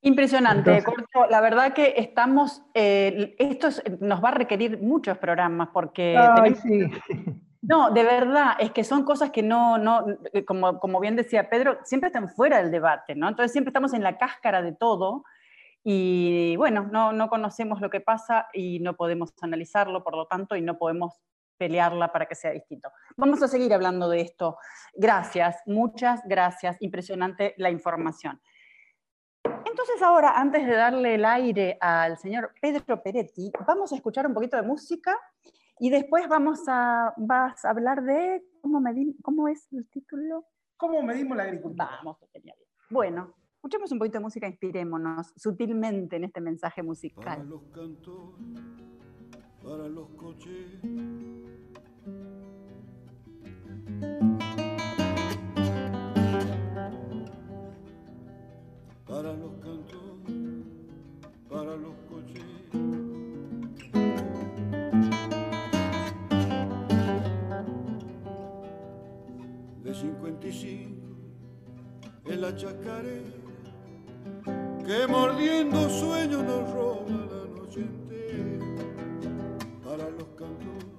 Impresionante, La verdad que estamos, eh, esto nos va a requerir muchos programas porque... sí. No, de verdad, es que son cosas que no, no eh, como, como bien decía Pedro, siempre están fuera del debate, ¿no? Entonces siempre estamos en la cáscara de todo y bueno, no, no conocemos lo que pasa y no podemos analizarlo, por lo tanto, y no podemos pelearla para que sea distinto. Vamos a seguir hablando de esto. Gracias, muchas gracias, impresionante la información. Entonces ahora, antes de darle el aire al señor Pedro Peretti, vamos a escuchar un poquito de música y después vamos a, vas a hablar de, ¿cómo, ¿cómo es el título? ¿Cómo medimos la agricultura? Vamos, Bueno, escuchemos un poquito de música, inspirémonos sutilmente en este mensaje musical. Para los cantores, para los coches. Para los cantores, para los coches. de 55 en la chacarera que mordiendo sueños nos roba la noche entera para los cantores,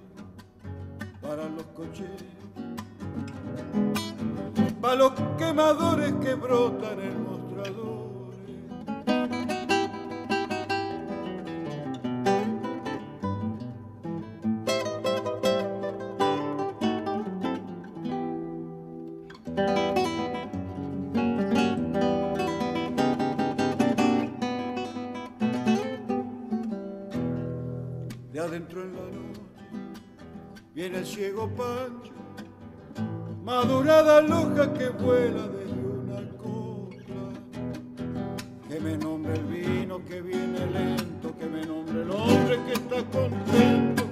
para los coches, para los quemadores que brotan en el ciego Pancho, madurada loja que vuela desde una copla. Que me nombre el vino que viene lento, que me nombre el hombre que está contento,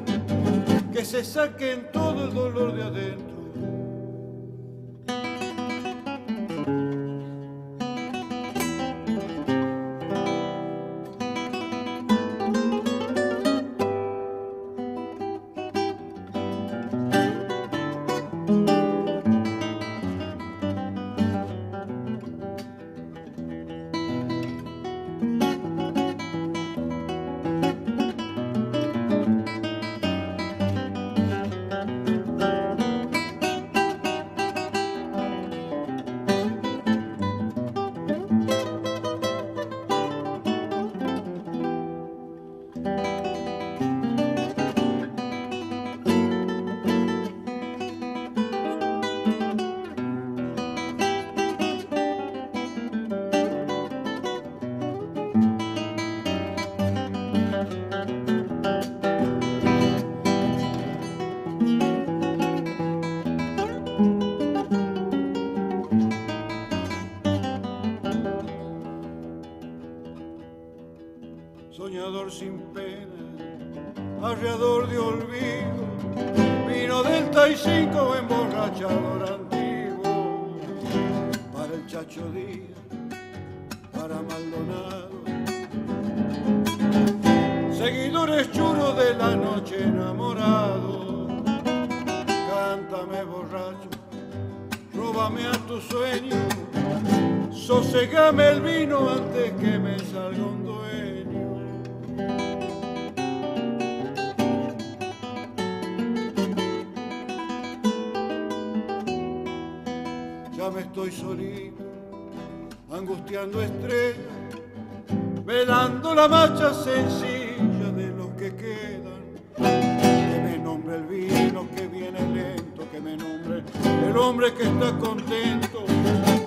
que se saquen todo el dolor de adentro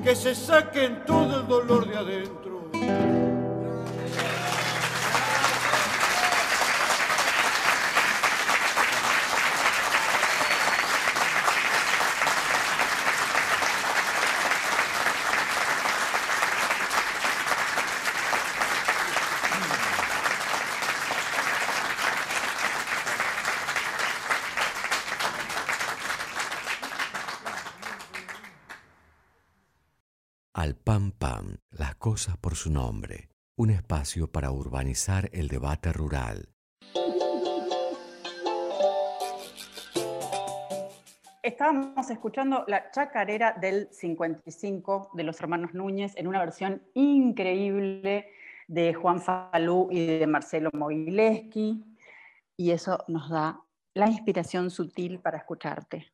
que se saquen todo el dolor de adentro. Al Pam Pam, las cosas por su nombre, un espacio para urbanizar el debate rural. Estábamos escuchando la chacarera del 55 de los hermanos Núñez en una versión increíble de Juan Falú y de Marcelo Mogileski, y eso nos da la inspiración sutil para escucharte.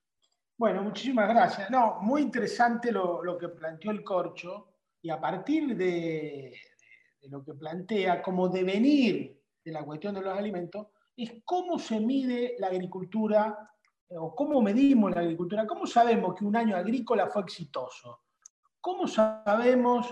Bueno, muchísimas gracias. No, muy interesante lo, lo que planteó el corcho y a partir de, lo que plantea como devenir de la cuestión de los alimentos, es cómo se mide la agricultura eh, o cómo medimos la agricultura, cómo sabemos que un año agrícola fue exitoso, cómo sabemos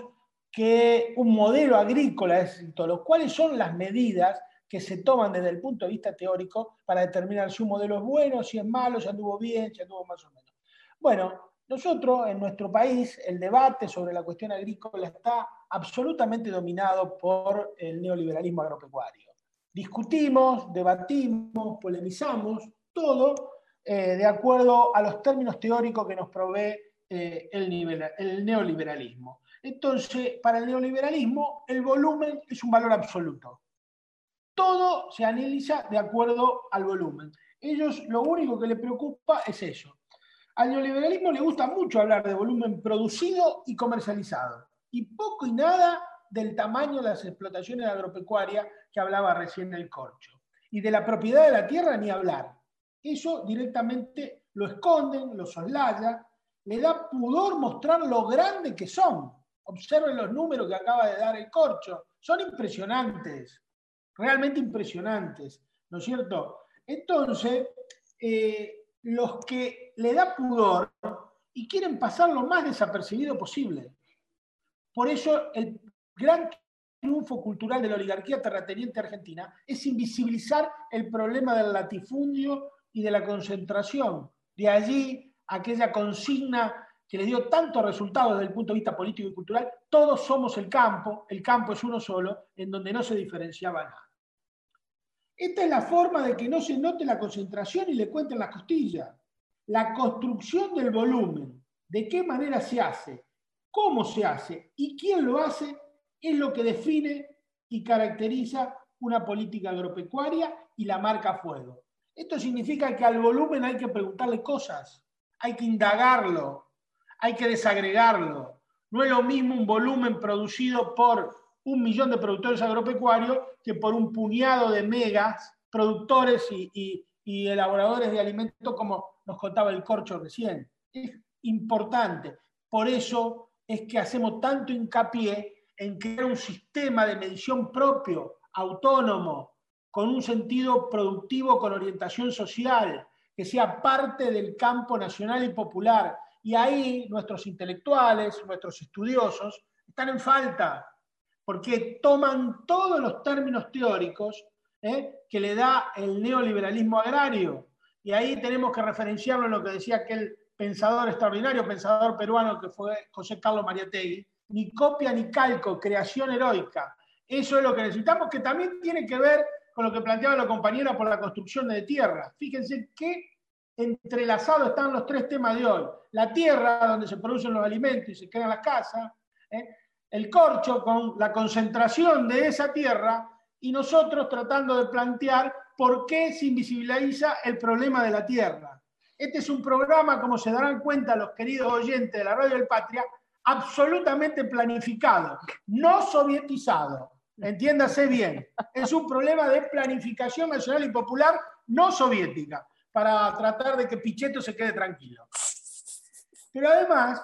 que un modelo agrícola es exitoso, cuáles son las medidas que se toman desde el punto de vista teórico para determinar si un modelo es bueno, si es malo, si anduvo bien, si anduvo más o menos. Bueno, nosotros en nuestro país el debate sobre la cuestión agrícola está absolutamente dominado por el neoliberalismo agropecuario. Discutimos, debatimos, polemizamos, todo eh, de acuerdo a los términos teóricos que nos provee eh, el, el neoliberalismo. Entonces, para el neoliberalismo, el volumen es un valor absoluto. Todo se analiza de acuerdo al volumen. Ellos lo único que les preocupa es eso. Al neoliberalismo le gusta mucho hablar de volumen producido y comercializado, y poco y nada del tamaño de las explotaciones agropecuarias que hablaba recién el corcho. Y de la propiedad de la tierra ni hablar. Eso directamente lo esconden, lo soslaya, le da pudor mostrar lo grande que son. Observen los números que acaba de dar el corcho. Son impresionantes realmente impresionantes, ¿no es cierto? Entonces, eh, los que le da pudor y quieren pasar lo más desapercibido posible. Por eso el gran triunfo cultural de la oligarquía terrateniente argentina es invisibilizar el problema del latifundio y de la concentración. De allí aquella consigna que le dio tantos resultados desde el punto de vista político y cultural, todos somos el campo, el campo es uno solo, en donde no se diferenciaba nada. Esta es la forma de que no se note la concentración y le cuenten las costillas. La construcción del volumen, de qué manera se hace, cómo se hace y quién lo hace, es lo que define y caracteriza una política agropecuaria y la marca fuego. Esto significa que al volumen hay que preguntarle cosas, hay que indagarlo, hay que desagregarlo. No es lo mismo un volumen producido por un millón de productores agropecuarios que por un puñado de megas productores y, elaboradores de alimentos, como nos contaba el corcho recién. Es importante. Por eso es que hacemos tanto hincapié en crear un sistema de medición propio, autónomo, con un sentido productivo, con orientación social, que sea parte del campo nacional y popular. Y ahí nuestros intelectuales, nuestros estudiosos, están en falta, porque toman todos los términos teóricos ¿eh? que le da el neoliberalismo agrario. Y ahí tenemos que referenciarlo en lo que decía aquel pensador extraordinario, pensador peruano que fue José Carlos Mariategui, ni copia ni calco, creación heroica. Eso es lo que necesitamos, que también tiene que ver con lo que planteaba la compañera por la construcción de tierra. Fíjense qué entrelazados están los tres temas de hoy. La tierra, donde se producen los alimentos y se crean las casas, ¿eh? El corcho con la concentración de esa tierra y nosotros tratando de plantear por qué se invisibiliza el problema de la tierra. Este es un programa, como se darán cuenta los queridos oyentes de la Radio del Patria, absolutamente planificado, no sovietizado. Entiéndase bien. Es un problema de planificación nacional y popular no soviética, para tratar de que Pichetto se quede tranquilo. Pero además,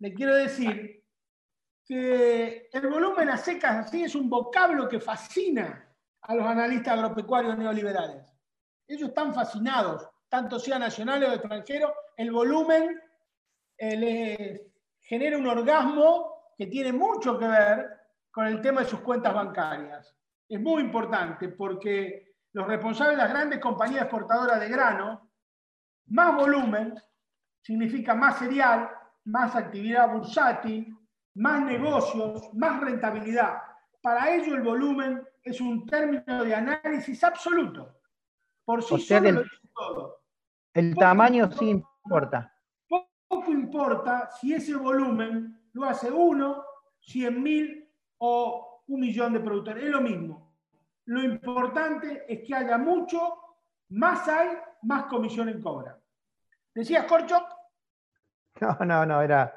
le quiero decir que el volumen a secas así es un vocablo que fascina a los analistas agropecuarios neoliberales. Ellos están fascinados, tanto sea nacionales o extranjeros, el volumen eh, les genera un orgasmo que tiene mucho que ver con el tema de sus cuentas bancarias. Es muy importante porque los responsables de las grandes compañías exportadoras de grano, más volumen significa más cereal, más actividad bursátil, más negocios, más rentabilidad. Para ello el volumen es un término de análisis absoluto. Por sí solo el, lo dice todo. El tamaño sí importa. Poco importa si ese volumen lo hace uno, cien mil o un millón de productores. Es lo mismo. Lo importante es que haya mucho, más hay, más comisión en cobra. ¿Decías, Corcho? No, no, no, era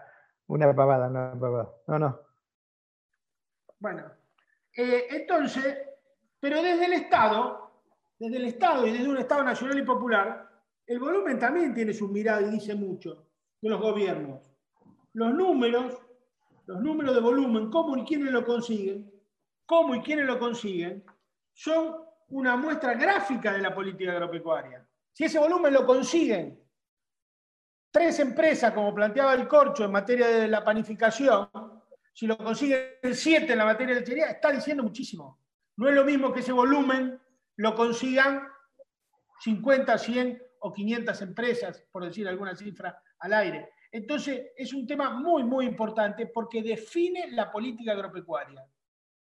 una pavada, una pavada. No, no. Bueno, eh, entonces, pero desde el Estado, desde el Estado y desde un Estado nacional y popular, el volumen también tiene su mirada y dice mucho de los gobiernos. Los números, los números de volumen, cómo y quiénes lo consiguen, cómo y quiénes lo consiguen, son una muestra gráfica de la política agropecuaria. Si ese volumen lo consiguen tres empresas, como planteaba el Corcho en materia de la panificación, si lo consiguen siete en la materia de lechería, está diciendo muchísimo. No es lo mismo que ese volumen lo consigan 50, 100 o 500 empresas, por decir alguna cifra al aire. Entonces, es un tema muy, muy importante porque define la política agropecuaria.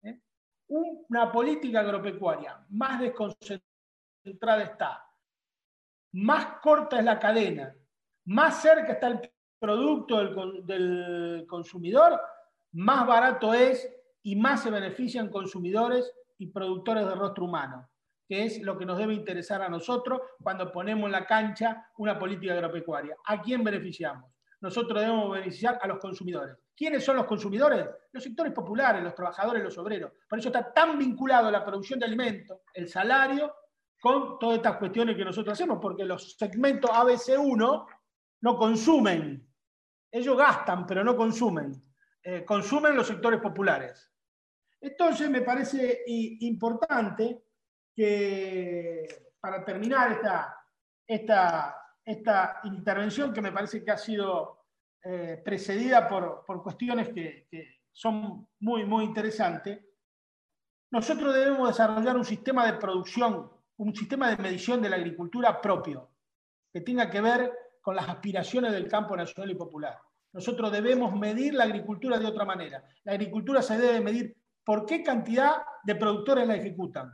¿eh? Una política agropecuaria más desconcentrada está, más corta es la cadena, más cerca está el producto del, del consumidor, más barato es y más se benefician consumidores y productores de rostro humano, que es lo que nos debe interesar a nosotros cuando ponemos en la cancha una política agropecuaria. ¿A quién beneficiamos? Nosotros debemos beneficiar a los consumidores. ¿Quiénes son los consumidores? Los sectores populares, los trabajadores, los obreros. Por eso está tan vinculado la producción de alimentos, el salario, con todas estas cuestiones que nosotros hacemos, porque los segmentos ABC1 no consumen. Ellos gastan, pero no consumen. Eh, consumen los sectores populares. Entonces, me parece importante que, para terminar esta, esta, esta intervención, que me parece que ha sido eh, precedida por, por cuestiones que, que, son muy, muy interesantes, nosotros debemos desarrollar un sistema de producción, un sistema de medición de la agricultura propio, que tenga que ver con las aspiraciones del campo nacional y popular. Nosotros debemos medir la agricultura de otra manera. La agricultura se debe medir por qué cantidad de productores la ejecutan.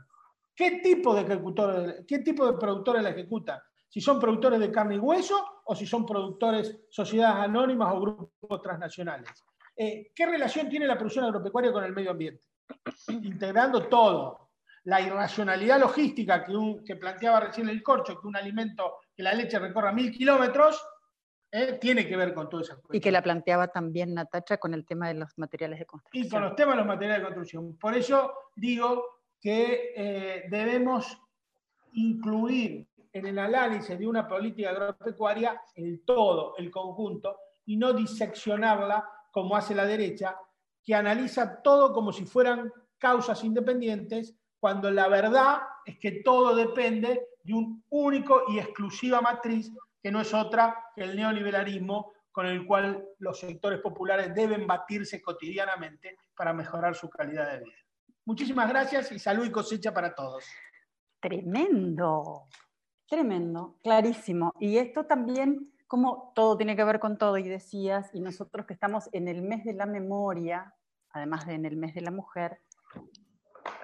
¿Qué tipo de, ejecutores, qué tipo de productores la ejecutan? Si son productores de carne y hueso o si son productores, sociedades anónimas o grupos transnacionales. Eh, ¿Qué relación tiene la producción agropecuaria con el medio ambiente? Integrando todo. La irracionalidad logística que, un, que planteaba recién el corcho, que un alimento que la leche recorra mil kilómetros, eh, tiene que ver con todo eso. Y que la planteaba también Natacha con el tema de los materiales de construcción. Y con los temas de los materiales de construcción. Por eso digo que eh, debemos incluir en el análisis de una política agropecuaria el todo, el conjunto, y no diseccionarla como hace la derecha, que analiza todo como si fueran causas independientes, cuando la verdad es que todo depende de un único y exclusiva matriz que no es otra que el neoliberalismo con el cual los sectores populares deben batirse cotidianamente para mejorar su calidad de vida. Muchísimas gracias y salud y cosecha para todos. Tremendo, tremendo, clarísimo. Y esto también, como todo tiene que ver con todo, y decías, y nosotros que estamos en el mes de la memoria, además de en el mes de la mujer,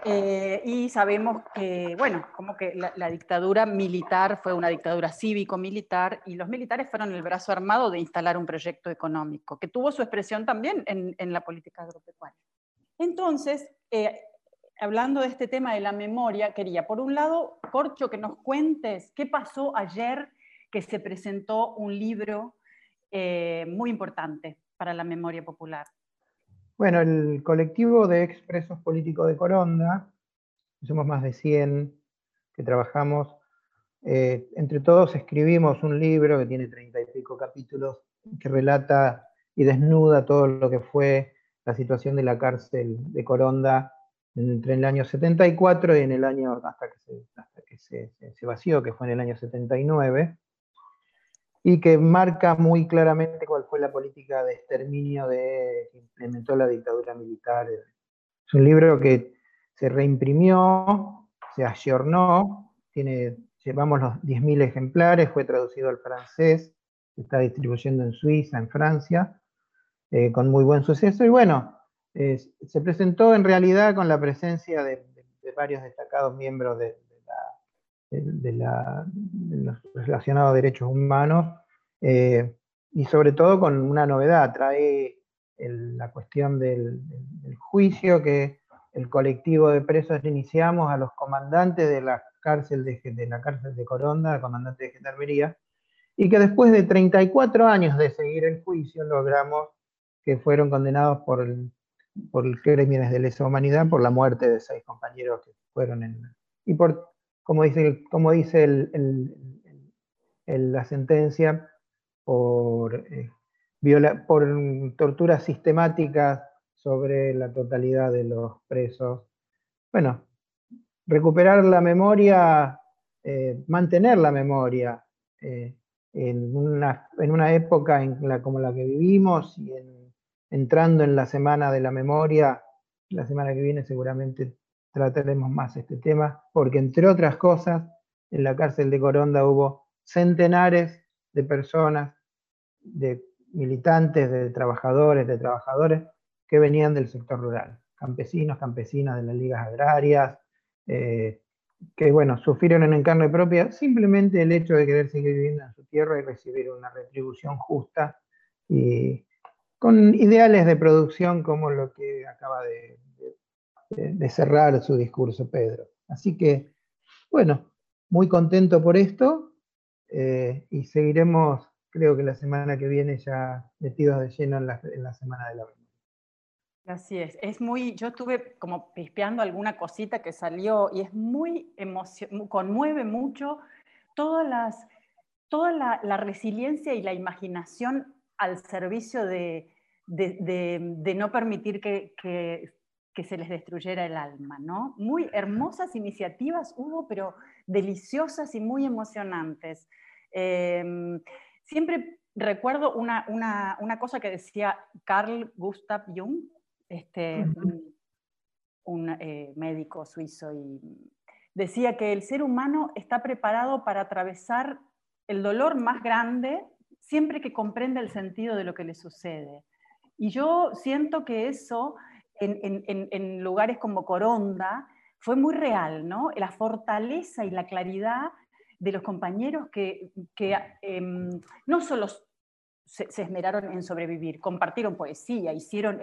eh, y sabemos que, bueno, como que la, dictadura militar fue una dictadura cívico-militar y los militares fueron el brazo armado de instalar un proyecto económico, que tuvo su expresión también en, en la política agropecuaria. Entonces, eh, hablando de este tema de la memoria, quería, por un lado, Corcho, que nos cuentes qué pasó ayer que se presentó un libro eh, muy importante para la memoria popular. Bueno, el colectivo de expresos políticos de Coronda, somos más de 100 que trabajamos, eh, entre todos escribimos un libro que tiene treinta y pico capítulos que relata y desnuda todo lo que fue la situación de la cárcel de Coronda entre el año 74 y en el año, hasta que, se, hasta que se, se, vació, que fue en el año 79, y que marca muy claramente cuál fue la política de exterminio de, que implementó la dictadura militar. Es un libro que se reimprimió, se ayornó, tiene, llevamos los 10.000 ejemplares, fue traducido al francés, se está distribuyendo en Suiza, en Francia, eh, con muy buen suceso, y bueno, se presentó en realidad con la presencia de, varios destacados miembros de, los relacionados a derechos humanos eh, y sobre todo con una novedad, trae la cuestión del, juicio que el colectivo de presos iniciamos a los comandantes de la cárcel de, de la cárcel de Coronda, comandante de Gendarmería, y que después de 34 años de seguir el juicio logramos que fueron condenados por el por crímenes de lesa humanidad, por la muerte de seis compañeros que fueron en... Y por, como dice, como dice la sentencia, por, eh, por torturas sistemáticas sobre la totalidad de los presos. Bueno, recuperar la memoria, eh, mantener la memoria eh, en, una, en, una, época en la, como la que vivimos y en entrando en la semana de la memoria, la semana que viene seguramente trataremos más este tema, porque entre otras cosas, en la cárcel de Coronda hubo centenares de personas, de militantes, de trabajadores, de trabajadores que venían del sector rural, campesinos, campesinas de las ligas agrarias, eh, que bueno, sufrieron en carne propia simplemente el hecho de querer seguir viviendo en su tierra y recibir una retribución justa y, con ideales de producción como lo que acaba de, cerrar su discurso Pedro. Así que, bueno, muy contento por esto eh, y seguiremos, creo que la semana que viene ya metidos de lleno en la, Semana de la Memoria. Así es, es muy, yo estuve como pispeando alguna cosita que salió y es muy emocionante, conmueve mucho todas las, toda la resiliencia y la imaginación al servicio de, no permitir que, se les destruyera el alma, ¿no? Muy hermosas iniciativas hubo, pero deliciosas y muy emocionantes. Em, siempre recuerdo una, cosa que decía Carl Gustav Jung, este, un, eh, médico suizo, y decía que el ser humano está preparado para atravesar el dolor más grande siempre que comprende el sentido de lo que le sucede. Y yo siento que eso en, lugares como Coronda fue muy real, ¿no? La fortaleza y la claridad de los compañeros que, em, no solo se, esmeraron en sobrevivir, compartieron poesía, hicieron,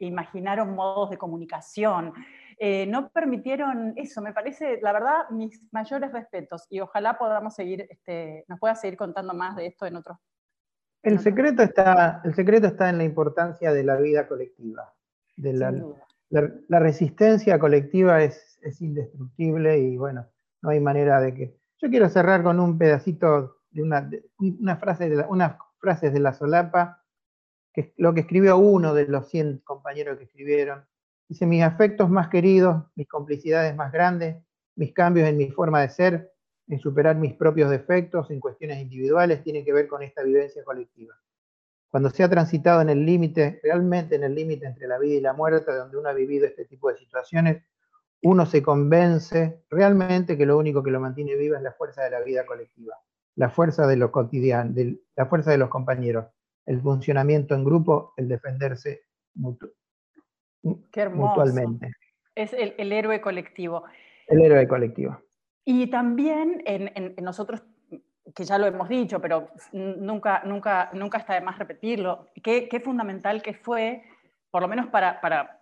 imaginaron modos de comunicación, eh, no permitieron eso, me parece, la verdad, mis mayores respetos y ojalá podamos seguir, este, nos pueda seguir contando más de esto en otros el secreto, está, el secreto está en la importancia de la vida colectiva. De la, resistencia colectiva es, indestructible y bueno, no hay manera de que... Yo quiero cerrar con un pedacito de una, una frase de la, unas frases de la solapa, que lo que escribió uno de los 100 compañeros que escribieron. Dice, mis afectos más queridos, mis complicidades más grandes, mis cambios en mi forma de ser, en superar mis propios defectos en cuestiones individuales tiene que ver con esta vivencia colectiva. Cuando se ha transitado en el límite, realmente en el límite entre la vida y la muerte, donde uno ha vivido este tipo de situaciones, uno se convence realmente que lo único que lo mantiene vivo es la fuerza de la vida colectiva, la fuerza de lo cotidiano, la fuerza de los compañeros, el funcionamiento en grupo, el defenderse mutualmente. Es el, el héroe colectivo. El héroe colectivo. Y también en, nosotros, que ya lo hemos dicho, pero nunca, nunca, nunca está de más repetirlo, qué, qué fundamental que fue, por lo menos para, para,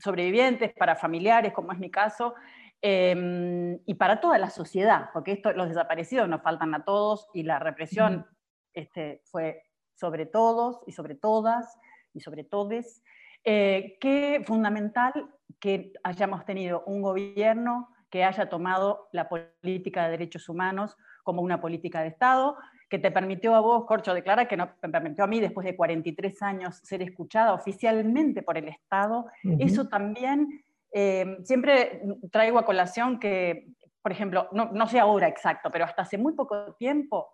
sobrevivientes, para familiares, como es mi caso, em, y para toda la sociedad, porque esto, los desaparecidos nos faltan a todos y la represión este, fue sobre todos y sobre todas y sobre todes. Eh, qué fundamental que hayamos tenido un gobierno que haya tomado la política de derechos humanos como una política de Estado, que te permitió a vos, Corcho, declara que no, me permitió a mí después de 43 años ser escuchada oficialmente por el Estado, eso también eh, siempre traigo a colación que, por ejemplo, no, no, sé ahora exacto, pero hasta hace muy poco tiempo,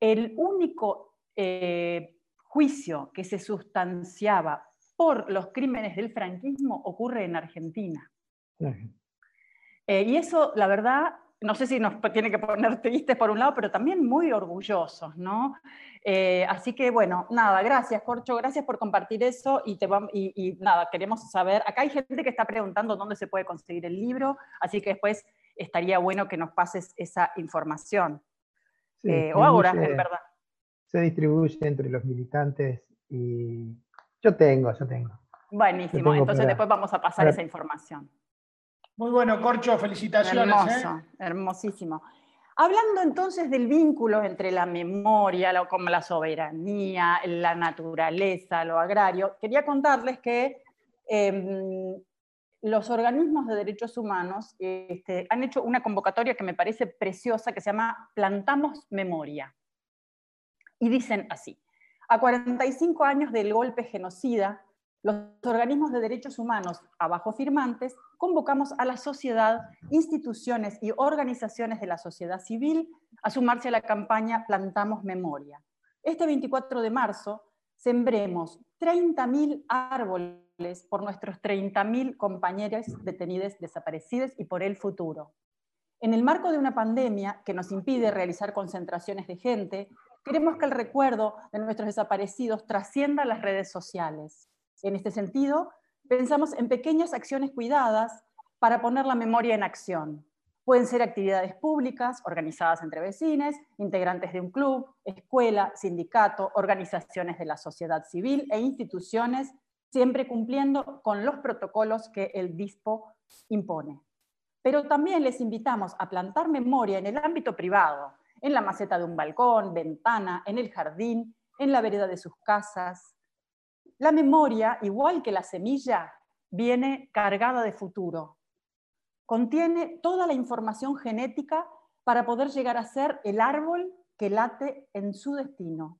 el único eh, juicio que se sustanciaba por los crímenes del franquismo ocurre en Argentina. Eh, y eso, la verdad, no sé si nos tiene que poner tristes por un lado, pero también muy orgullosos, ¿no? Eh, así que bueno, nada, gracias Corcho, gracias por compartir eso y, te y, nada, queremos saber, acá hay gente que está preguntando dónde se puede conseguir el libro, así que después estaría bueno que nos pases esa información. Eh, o ahora, en verdad. Se distribuye entre los militantes y yo tengo, yo tengo. Buenísimo, entonces después vamos a pasar esa información. Muy bueno, Corcho, felicitaciones. ¿eh? Hermoso, hermosísimo. Hablando entonces del vínculo entre la memoria, como la soberanía, la naturaleza, lo agrario, quería contarles que em, los organismos de derechos humanos este, han hecho una convocatoria que me parece preciosa, que se llama Plantamos Memoria. Y dicen así, a 45 años del golpe genocida, los organismos de derechos humanos abajo firmantes convocamos a la sociedad, instituciones y organizaciones de la sociedad civil a sumarse a la campaña Plantamos Memoria. Este 24 de marzo sembremos 30.000 árboles por nuestros 30.000 compañeros detenidos, desaparecidos y por el futuro. En el marco de una pandemia que nos impide realizar concentraciones de gente, queremos que el recuerdo de nuestros desaparecidos trascienda las redes sociales. En este sentido, pensamos en pequeñas acciones cuidadas para poner la memoria en acción. Pueden ser actividades públicas organizadas entre vecinos, integrantes de un club, escuela, sindicato, organizaciones de la sociedad civil e instituciones, siempre cumpliendo con los protocolos que el DISPO impone. Pero también les invitamos a plantar memoria en el ámbito privado, en la maceta de un balcón, ventana, en el jardín, en la vereda de sus casas, la memoria, igual que la semilla, viene cargada de futuro. Contiene toda la información genética para poder llegar a ser el árbol que late en su destino.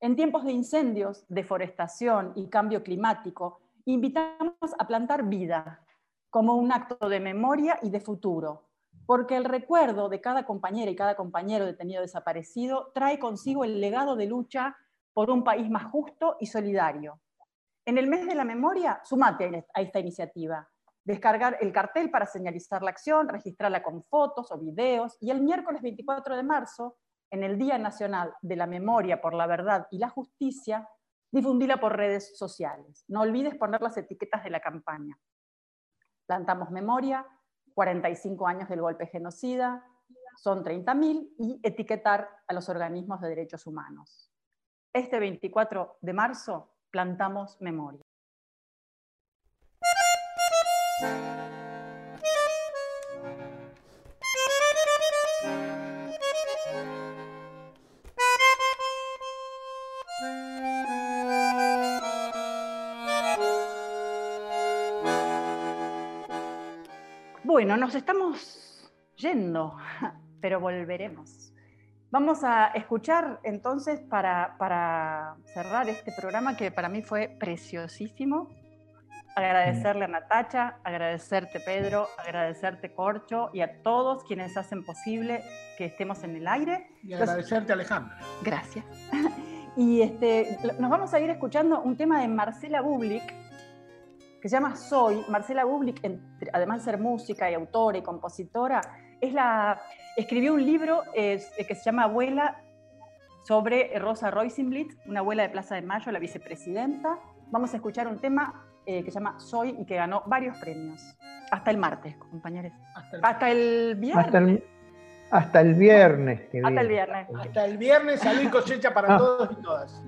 En tiempos de incendios, deforestación y cambio climático, invitamos a plantar vida como un acto de memoria y de futuro, porque el recuerdo de cada compañera y cada compañero detenido desaparecido trae consigo el legado de lucha por un país más justo y solidario. En el mes de la memoria, sumate a esta iniciativa. Descargar el cartel para señalizar la acción, registrarla con fotos o videos y el miércoles 24 de marzo, en el Día Nacional de la Memoria por la Verdad y la Justicia, difundila por redes sociales. No olvides poner las etiquetas de la campaña. Plantamos memoria, 45 años del golpe genocida, son 30.000 y etiquetar a los organismos de derechos humanos. Este 24 de marzo plantamos memoria. Bueno, nos estamos yendo, pero volveremos. Vamos a escuchar entonces para, cerrar este programa que para mí fue preciosísimo. Agradecerle a Natacha, agradecerte Pedro, agradecerte Corcho y a todos quienes hacen posible que estemos en el aire. Y agradecerte Alejandra. Gracias. Y este, nos vamos a ir escuchando un tema de Marcela Bublik, que se llama Soy. Marcela Bublik, además de ser música y autora y compositora, es la, escribió un libro eh, que se llama Abuela sobre Rosa Roisenblitz, una abuela de Plaza de Mayo, la vicepresidenta. Vamos a escuchar un tema eh, que se llama Soy y que ganó varios premios. Hasta el martes, compañeros. Hasta el, viernes. Hasta el, viernes. hasta el viernes. Hasta el viernes, salud y cosecha para ah. todos y todas.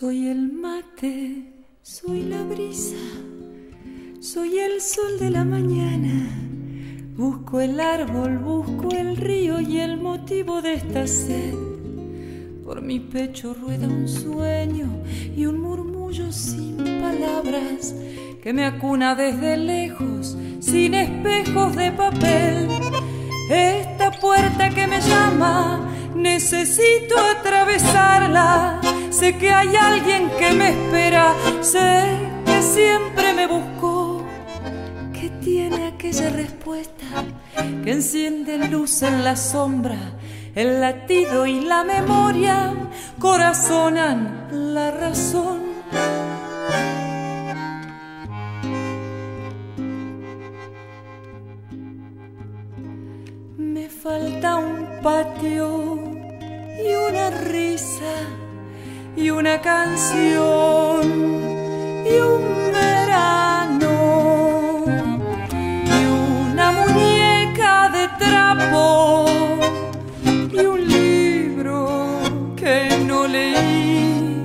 Soy el mate, soy la brisa, soy el sol de la mañana. Busco el árbol, busco el río y el motivo de esta sed. Por mi pecho rueda un sueño y un murmullo sin palabras que me acuna desde lejos, sin espejos de papel. Esta puerta que me llama, necesito atravesarla. Sé que hay alguien que me espera, sé que siempre me buscó, que tiene aquella respuesta que enciende luz en la sombra. El latido y la memoria corazonan la razón. Falta un patio y una risa y una canción y un verano y una muñeca de trapo y un libro que no leí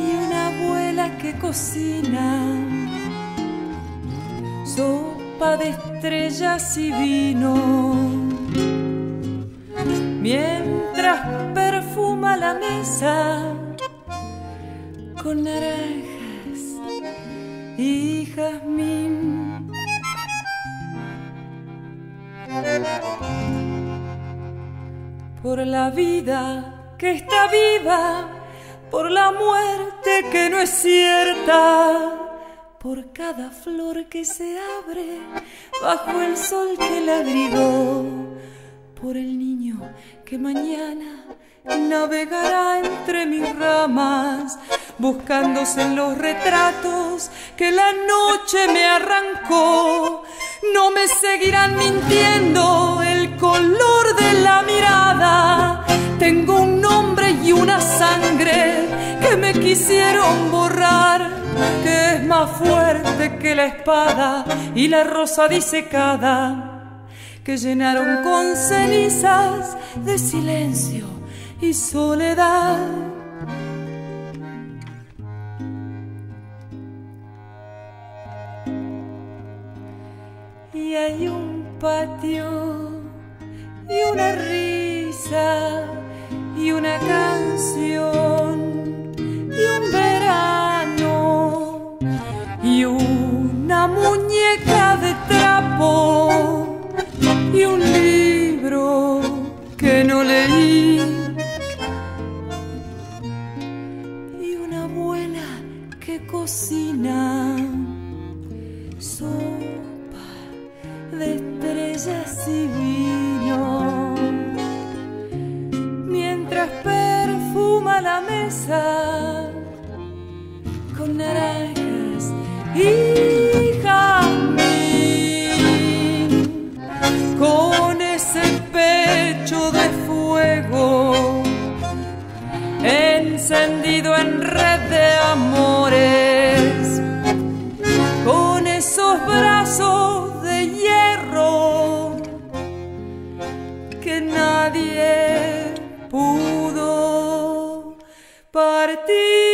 y una abuela que cocina sopa de estrellas y vino mientras perfuma la mesa con naranjas y jazmín. Por la vida que está viva, por la muerte que no es cierta, por cada flor que se abre bajo el sol que la abrigó, por el niño que mañana navegará entre mis ramas, buscándose los retratos que la noche me arrancó. No me seguirán mintiendo el color de la mirada. Tengo un nombre y una sangre que me quisieron borrar, que es más fuerte que la espada y la rosa disecada que llenaron con cenizas de silencio y soledad. Y hay un patio y una risa y una canción una muñeca de trapo y un libro que no leí. Y una abuela que cocina sopa de estrellas y vino. Mientras perfuma la mesa con naranjas y con ese pecho de fuego encendido en red de amores, con esos brazos de hierro que nadie pudo partir.